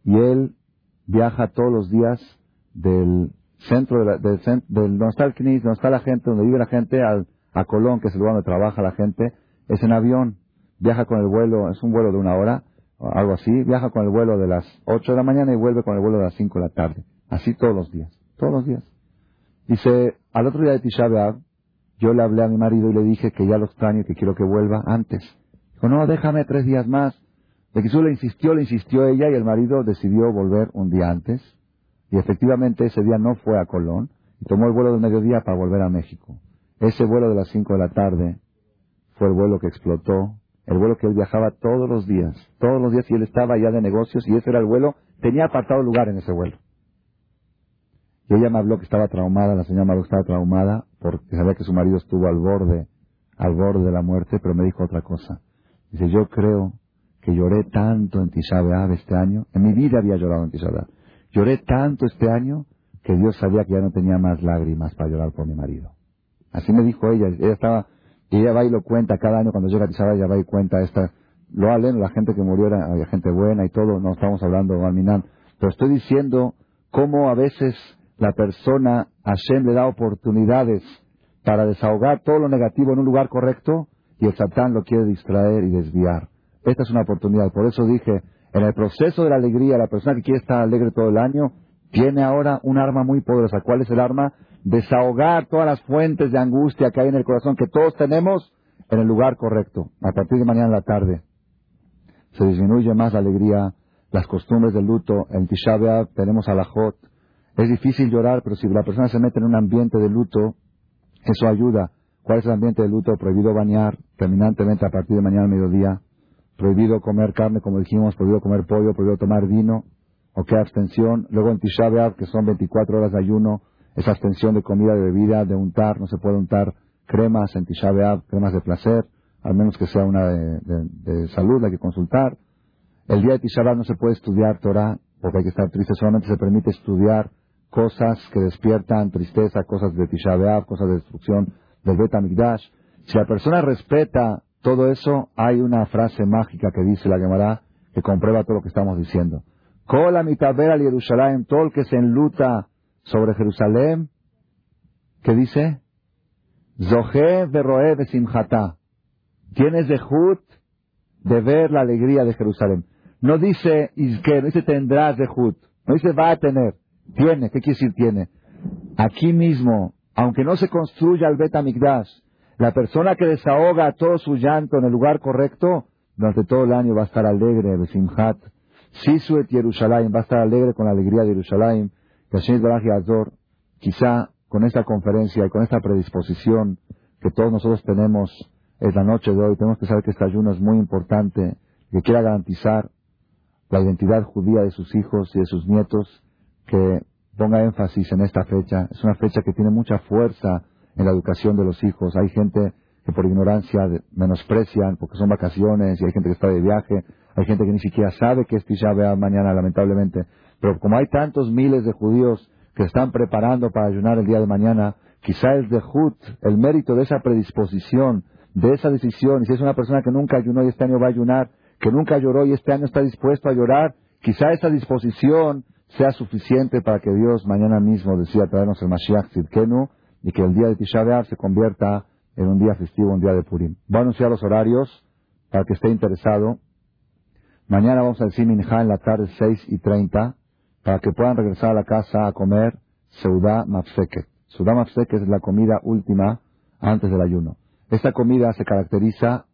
y él viaja todos los días del centro de la, del, donde está el CNIS, donde está la gente, donde vive la gente, al, a Colón, que es el lugar donde trabaja la gente, es en avión, viaja con el vuelo, es un vuelo de una hora, o algo así, viaja con el vuelo de las 8 de la mañana y vuelve con el vuelo de las 5 de la tarde. Así todos los días, todos los días. Dice, al otro día de Tisha yo le hablé a mi marido y le dije que ya lo extraño y que quiero que vuelva antes. Dijo, no, déjame tres días más. De que le insistió, le insistió ella y el marido decidió volver un día antes. Y efectivamente ese día no fue a Colón y tomó el vuelo del mediodía para volver a México. Ese vuelo de las 5 de la tarde fue el vuelo que explotó, el vuelo que él viajaba todos los días, todos los días y él estaba allá de negocios y ese era el vuelo, tenía apartado lugar en ese vuelo. Y ella me habló que estaba traumada, la señora me que estaba traumada porque sabía que su marido estuvo al borde, al borde de la muerte, pero me dijo otra cosa. Dice, yo creo que lloré tanto en Tisha este año, en mi vida había llorado en Tisha Lloré tanto este año que Dios sabía que ya no tenía más lágrimas para llorar por mi marido. Así me dijo ella. Ella estaba, ella va y lo cuenta cada año cuando llega a Tisaba, ella va y cuenta esta, lo hablen, la gente que murió era había gente buena y todo, no estamos hablando de Alminan, pero estoy diciendo cómo a veces la persona, Hashem le da oportunidades para desahogar todo lo negativo en un lugar correcto y el Satán lo quiere distraer y desviar. Esta es una oportunidad. Por eso dije, En el proceso de la alegría, la persona que quiere estar alegre todo el año, tiene ahora un arma muy poderosa. ¿Cuál es el arma? Desahogar todas las fuentes de angustia que hay en el corazón, que todos tenemos, en el lugar correcto. A partir de mañana en la tarde se disminuye más la alegría, las costumbres del luto. En Tisha B'Av tenemos alajot. Es difícil llorar, pero si la persona se mete en un ambiente de luto, eso ayuda. ¿Cuál es el ambiente de luto? Prohibido bañar terminantemente a partir de mañana al mediodía. Prohibido comer carne, como dijimos, prohibido comer pollo, prohibido tomar vino. ¿Ok? Abstención. Luego en Tisha B'Av, que son 24 horas de ayuno, esa abstención de comida, de bebida, de untar. No se puede untar cremas en Tisha B'Av, cremas de placer, al menos que sea una de, salud, hay que consultar. El día de Tisha B'Av no se puede estudiar Torah, porque hay que estar triste, solamente se permite estudiar cosas que despiertan tristeza, cosas de Tisha B'Av, cosas de destrucción del Bet HaMikdash. Si la persona respeta todo eso, hay una frase mágica que dice la Gemara que comprueba todo lo que estamos diciendo. Kola mitabera al Jerusalén, todo el que se enluta sobre Jerusalén, ¿qué dice? Zohe veroe besimjata. Tienes dejut de ver la alegría de Jerusalén. No dice que no dice tendrás dejut. No dice va a tener. Tiene. ¿Qué quiere decir tiene? Aquí mismo, aunque no se construya el Bet la persona que desahoga todo su llanto en el lugar correcto, durante todo el año va a estar alegre, Besimhat. Sisuet Yerushalayim va a estar alegre con la alegría de Yerushalayim. Azor, quizá con esta conferencia y con esta predisposición que todos nosotros tenemos es la noche de hoy, tenemos que saber que este ayuno es muy importante, que quiera garantizar la identidad judía de sus hijos y de sus nietos, que ponga énfasis en esta fecha. Es una fecha que tiene mucha fuerza en la educación de los hijos. Hay gente que por ignorancia menosprecian porque son vacaciones y hay gente que está de viaje, hay gente que ni siquiera sabe que es Tisha mañana, lamentablemente. Pero como hay tantos miles de judíos que están preparando para ayunar el día de mañana, quizá el de Hut, el mérito de esa predisposición, de esa decisión, y si es una persona que nunca ayunó y este año va a ayunar, que nunca lloró y este año está dispuesto a llorar, quizá esa disposición sea suficiente para que Dios mañana mismo decida traernos el Mashiach Tzidkenu y que el día de Tisha B'Av se convierta en un día festivo, un día de Purim. Voy a anunciar los horarios para que esté interesado. Mañana vamos a decir en la tarde 6 y 30 para que puedan regresar a la casa a comer Seudá Mafseket. Seudá Mafseket es la comida última antes del ayuno. Esta comida se caracteriza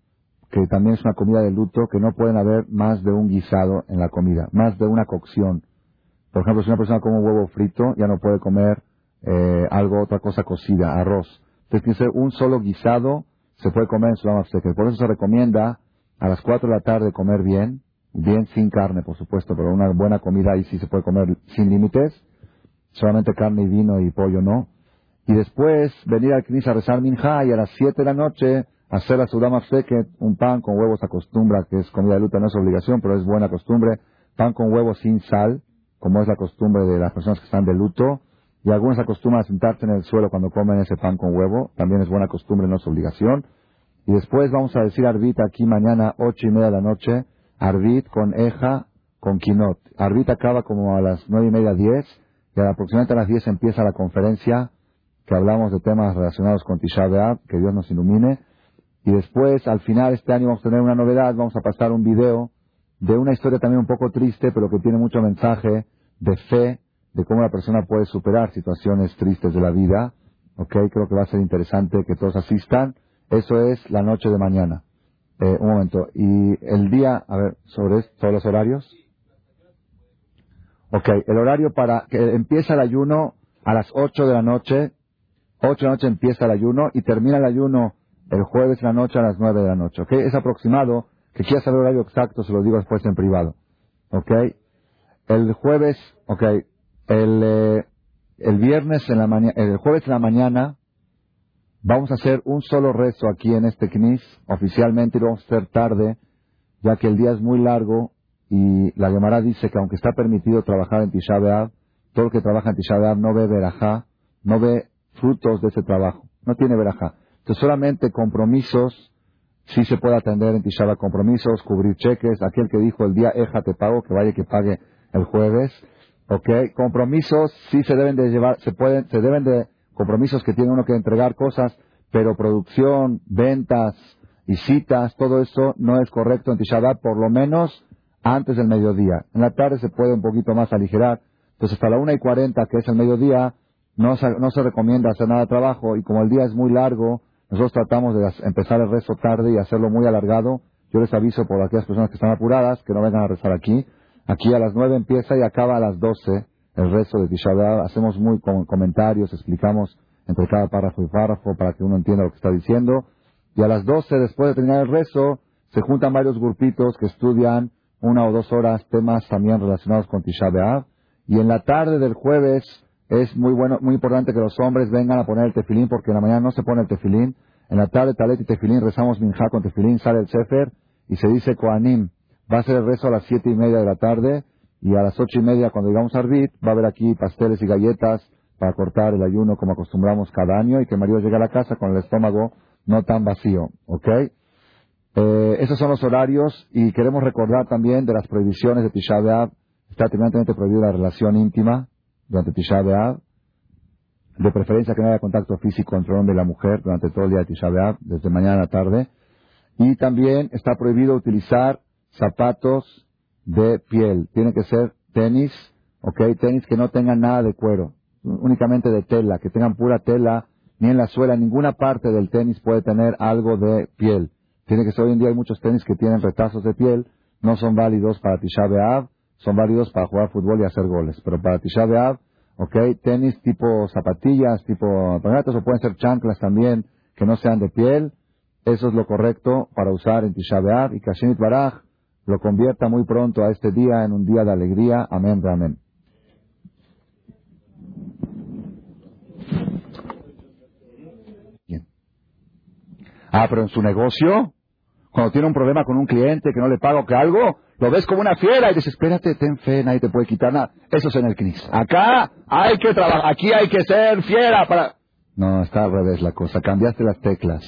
que también es una comida de luto, que no pueden haber más de un guisado en la comida, más de una cocción. Por ejemplo, si una persona come un huevo frito, ya no puede comer eh, algo, otra cosa cocida, arroz. Entonces tiene un solo guisado, se puede comer en Seudá Mafseket. Por eso se recomienda a las 4 de la tarde comer bien, bien sin carne, por supuesto, pero una buena comida ahí sí se puede comer sin límites, solamente carne y vino y pollo no. Y después venir al Knis a rezar Minja y a las 7 de la noche hacer la Sudama Seket, un pan con huevos acostumbra, que es comida de luta, no es obligación, pero es buena costumbre, pan con huevos sin sal, como es la costumbre de las personas que están de luto, y algunos acostumbran a sentarse en el suelo cuando comen ese pan con huevo, también es buena costumbre, no es obligación. Y después vamos a decir Arbita aquí mañana, ocho y media de la noche, Arbit con Eja, con Kinot. Arbit acaba como a las nueve y media, diez, y aproximadamente a las diez empieza la conferencia que hablamos de temas relacionados con Tisha B'Av, que Dios nos ilumine. Y después, al final, este año vamos a tener una novedad, vamos a pasar un video de una historia también un poco triste, pero que tiene mucho mensaje de fe, de cómo la persona puede superar situaciones tristes de la vida. Ok, creo que va a ser interesante que todos asistan. Eso es la noche de mañana. Eh, un momento. Y el día, a ver, sobre todos los horarios. Ok, el horario para que empieza el ayuno a las 8 de la noche. 8 de la noche empieza el ayuno y termina el ayuno el jueves en la noche a las 9 de la noche. Ok, es aproximado. Que quiera saber el horario exacto, se lo digo después en privado. Ok, el jueves, ok, el, eh, el viernes en la mañana, el jueves en la mañana Vamos a hacer un solo rezo aquí en este CNIS, oficialmente, lo vamos a hacer tarde, ya que el día es muy largo y la Gemara dice que aunque está permitido trabajar en Tisha todo el que trabaja en Tisha no ve verajá, no ve frutos de ese trabajo, no tiene verajá. Entonces solamente compromisos, sí se puede atender en Tisha compromisos, cubrir cheques, aquel que dijo el día Eja te pago, que vaya que pague el jueves, ok, compromisos sí se deben de llevar, se pueden, se deben de compromisos que tiene uno que entregar cosas, pero producción, ventas y citas, todo eso no es correcto en Tisha por lo menos antes del mediodía. En la tarde se puede un poquito más aligerar. Entonces hasta la una y cuarenta, que es el mediodía, no se, no se recomienda hacer nada de trabajo y como el día es muy largo, nosotros tratamos de empezar el rezo tarde y hacerlo muy alargado. Yo les aviso por aquellas personas que están apuradas que no vengan a rezar aquí. Aquí a las nueve empieza y acaba a las doce el rezo de Tisha Hacemos muy comentarios, explicamos entre cada párrafo y párrafo para que uno entienda lo que está diciendo. Y a las doce, después de terminar el rezo, se juntan varios grupitos que estudian una o dos horas temas también relacionados con Tisha B'Av. Y en la tarde del jueves es muy bueno, muy importante que los hombres vengan a poner el tefilín porque en la mañana no se pone el tefilín. En la tarde, talet y tefilín, rezamos minja con tefilín, sale el sefer y se dice koanim. Va a ser el rezo a las siete y media de la tarde y a las ocho y media cuando llegamos a Arbit va a haber aquí pasteles y galletas para cortar el ayuno como acostumbramos cada año y que Mario llegue a la casa con el estómago no tan vacío, ¿ok? Eh, esos son los horarios y queremos recordar también de las prohibiciones de Tisha B'Av. Está terminantemente prohibida la relación íntima durante Tisha B'Av. De preferencia que no haya contacto físico entre el hombre y la mujer durante todo el día de Tisha B'Av, desde mañana a tarde. Y también está prohibido utilizar zapatos de piel. Tiene que ser tenis, ¿ok? Tenis que no tengan nada de cuero, únicamente de tela, que tengan pura tela, ni en la suela, ninguna parte del tenis puede tener algo de piel. Tiene que ser hoy en día hay muchos tenis que tienen retazos de piel, no son válidos para Tisha B'Av, son válidos para jugar fútbol y hacer goles. Pero para Tisha B'Av, ok, tenis tipo zapatillas, tipo panatas, o pueden ser chanclas también, que no sean de piel, eso es lo correcto para usar en Tisha B'Av y Kashinit Baraj lo convierta muy pronto a este día en un día de alegría. Amén, amén. Ah, pero en su negocio, cuando tiene un problema con un cliente que no le paga o que algo, lo ves como una fiera y dices, espérate, ten fe, nadie te puede quitar nada. Eso es en el CNIS. Acá hay que trabajar, aquí hay que ser fiera para... No, está al revés la cosa. Cambiaste las teclas.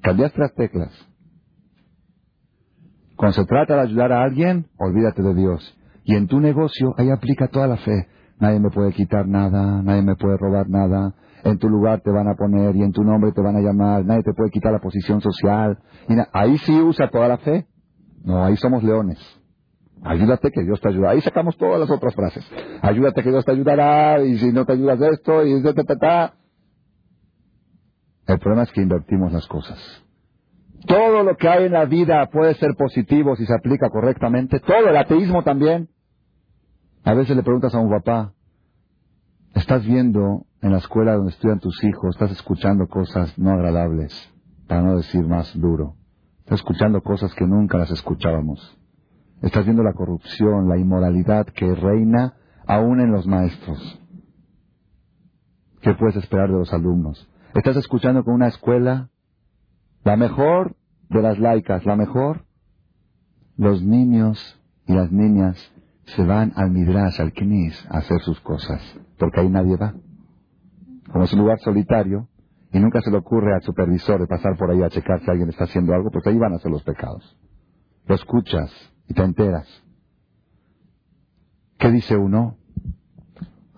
Cambiaste las teclas. Cuando se trata de ayudar a alguien, olvídate de Dios. Y en tu negocio, ahí aplica toda la fe. Nadie me puede quitar nada, nadie me puede robar nada, en tu lugar te van a poner y en tu nombre te van a llamar, nadie te puede quitar la posición social. Y ahí sí usa toda la fe. No, ahí somos leones. Ayúdate que Dios te ayuda. Ahí sacamos todas las otras frases. Ayúdate que Dios te ayudará y si no te ayudas de esto y de ta, ta, El problema es que invertimos las cosas. Todo lo que hay en la vida puede ser positivo si se aplica correctamente. Todo el ateísmo también. A veces le preguntas a un papá, estás viendo en la escuela donde estudian tus hijos, estás escuchando cosas no agradables, para no decir más duro. Estás escuchando cosas que nunca las escuchábamos. Estás viendo la corrupción, la inmoralidad que reina aún en los maestros. ¿Qué puedes esperar de los alumnos? Estás escuchando con una escuela, la mejor de las laicas, la mejor. Los niños y las niñas se van al Midrash, al Knis, a hacer sus cosas, porque ahí nadie va. Como es un lugar solitario, y nunca se le ocurre al supervisor de pasar por ahí a checar si alguien está haciendo algo, pues ahí van a hacer los pecados. Lo escuchas y te enteras. ¿Qué dice uno?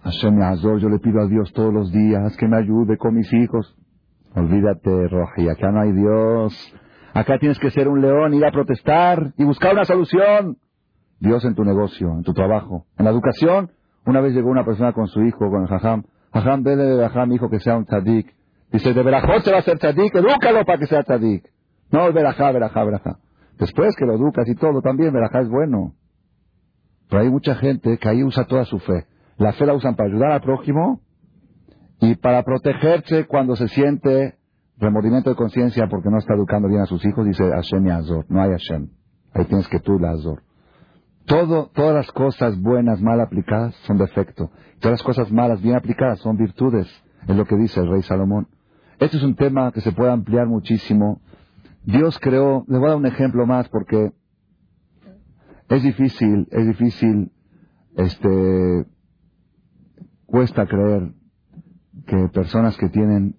Hashem Azor, yo le pido a Dios todos los días que me ayude con mis hijos. Olvídate, Roji, acá no hay Dios. Acá tienes que ser un león, ir a protestar y buscar una solución. Dios en tu negocio, en tu trabajo. En la educación, una vez llegó una persona con su hijo, con el jajam. Jajam, dele de Jajam, hijo, que sea un tzadik. Dice, de Berajot se va a ser tzadik, edúcalo para que sea tzadik. No, Berajá, Berajá, Berajá. Después que lo educas y todo, también Berajá es bueno. Pero hay mucha gente que ahí usa toda su fe. La fe la usan para ayudar al prójimo y para protegerse cuando se siente remordimiento de conciencia porque no está educando bien a sus hijos, dice Hashem y Azor. No hay Hashem. Ahí tienes que tú la Azor. Todo, todas las cosas buenas, mal aplicadas, son defecto. Todas las cosas malas, bien aplicadas, son virtudes. Es lo que dice el rey Salomón. Este es un tema que se puede ampliar muchísimo. Dios creó, les voy a dar un ejemplo más porque es difícil, es difícil, este, cuesta creer que personas que tienen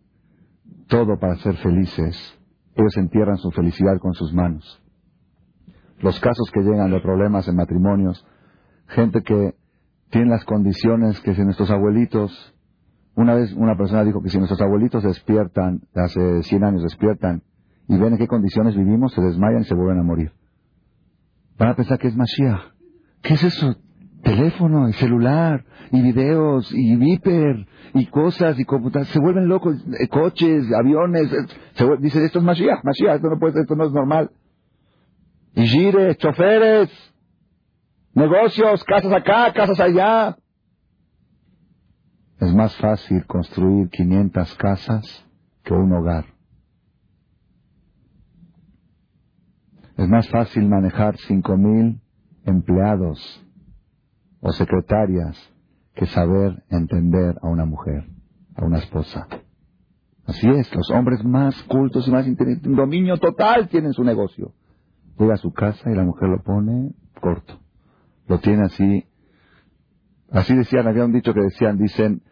todo para ser felices, ellos entierran su felicidad con sus manos los casos que llegan de problemas en matrimonios, gente que tiene las condiciones que si nuestros abuelitos, una vez una persona dijo que si nuestros abuelitos despiertan, hace 100 años despiertan, y ven en qué condiciones vivimos, se desmayan y se vuelven a morir. Van a pensar que es Mashiach. ¿Qué es eso? Teléfono y celular y videos y viper y cosas y computadoras. Se vuelven locos, eh, coches, aviones. eh, Se vuel- dicen, esto es Mashiach, Mashiach, esto no puede ser, esto no es normal. Y gires, choferes, negocios, casas acá, casas allá. Es más fácil construir 500 casas que un hogar. Es más fácil manejar 5.000 empleados o secretarias que saber entender a una mujer, a una esposa. Así es, los hombres más cultos y más inteligentes, dominio total tienen su negocio. Llega a su casa y la mujer lo pone corto. Lo tiene así. Así decían, había un dicho que decían, dicen,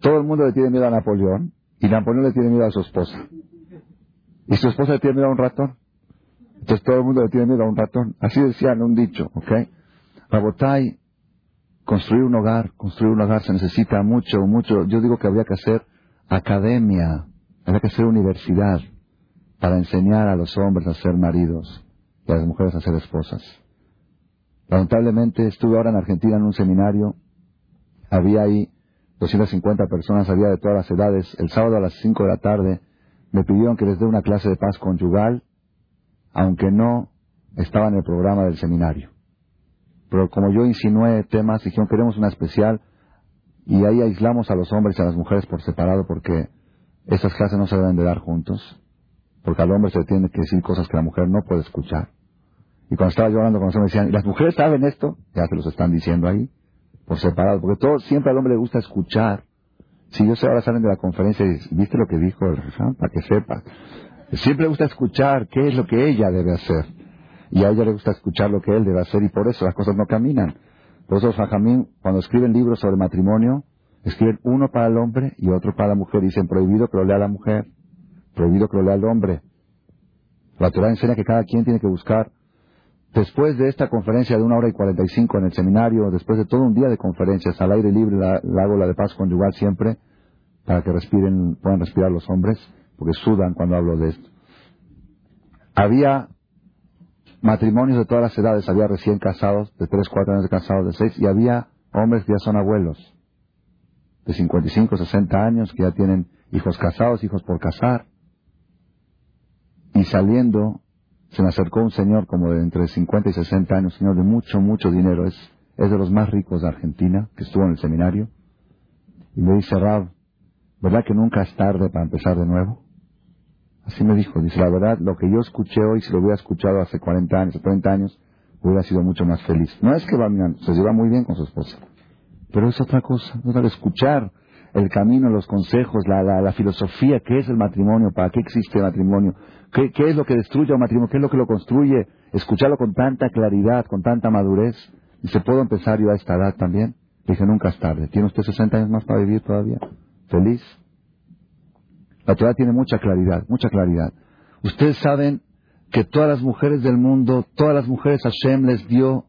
todo el mundo le tiene miedo a Napoleón y Napoleón le tiene miedo a su esposa. Y su esposa le tiene miedo a un ratón. Entonces todo el mundo le tiene miedo a un ratón. Así decían un dicho, ¿ok? Rabotai, construir un hogar, construir un hogar se necesita mucho, mucho. Yo digo que habría que hacer academia, habría que hacer universidad para enseñar a los hombres a ser maridos y a las mujeres a ser esposas. Lamentablemente estuve ahora en Argentina en un seminario, había ahí 250 personas, había de todas las edades. El sábado a las 5 de la tarde me pidieron que les dé una clase de paz conyugal, aunque no estaba en el programa del seminario. Pero como yo insinué temas, dijeron queremos una especial y ahí aislamos a los hombres y a las mujeres por separado porque esas clases no se deben de dar juntos, porque al hombre se le tiene que decir cosas que la mujer no puede escuchar. Y cuando estaba yo hablando con los hombres decían, ¿y las mujeres saben esto? Ya se los están diciendo ahí, por separado, porque todo, siempre al hombre le gusta escuchar. Si yo sé, ahora salen de la conferencia y dicen, ¿viste lo que dijo el Rajam? Para que sepa. Siempre le gusta escuchar qué es lo que ella debe hacer. Y a ella le gusta escuchar lo que él debe hacer y por eso las cosas no caminan. Por eso los Rajamín, cuando escriben libros sobre matrimonio, escriben uno para el hombre y otro para la mujer. Dicen prohibido que lo lea la mujer, prohibido que lo lea el hombre. La Torah enseña que cada quien tiene que buscar Después de esta conferencia de una hora y cuarenta y cinco en el seminario, después de todo un día de conferencias al aire libre, la, la hago la de paz conyugal siempre, para que respiren, puedan respirar los hombres, porque sudan cuando hablo de esto. Había matrimonios de todas las edades, había recién casados, de tres, cuatro años de casados, de seis, y había hombres que ya son abuelos, de 55, 60 años, que ya tienen hijos casados, hijos por casar, y saliendo se me acercó un señor como de entre 50 y 60 años, señor de mucho, mucho dinero, es, es de los más ricos de Argentina, que estuvo en el seminario, y me dice, Rab, ¿verdad que nunca es tarde para empezar de nuevo? Así me dijo, dice, la verdad, lo que yo escuché hoy, si lo hubiera escuchado hace 40 años o 30 años, hubiera sido mucho más feliz. No es que va se lleva muy bien con su esposa, pero es otra cosa, es escuchar el camino, los consejos, la, la, la, filosofía, qué es el matrimonio, para qué existe el matrimonio, qué, qué es lo que destruye un matrimonio, qué es lo que lo construye, escucharlo con tanta claridad, con tanta madurez. Dice, ¿puedo empezar yo a esta edad también? Dije, nunca es tarde. ¿Tiene usted 60 años más para vivir todavía? ¿Feliz? La Torah tiene mucha claridad, mucha claridad. Ustedes saben que todas las mujeres del mundo, todas las mujeres Hashem les dio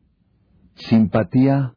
simpatía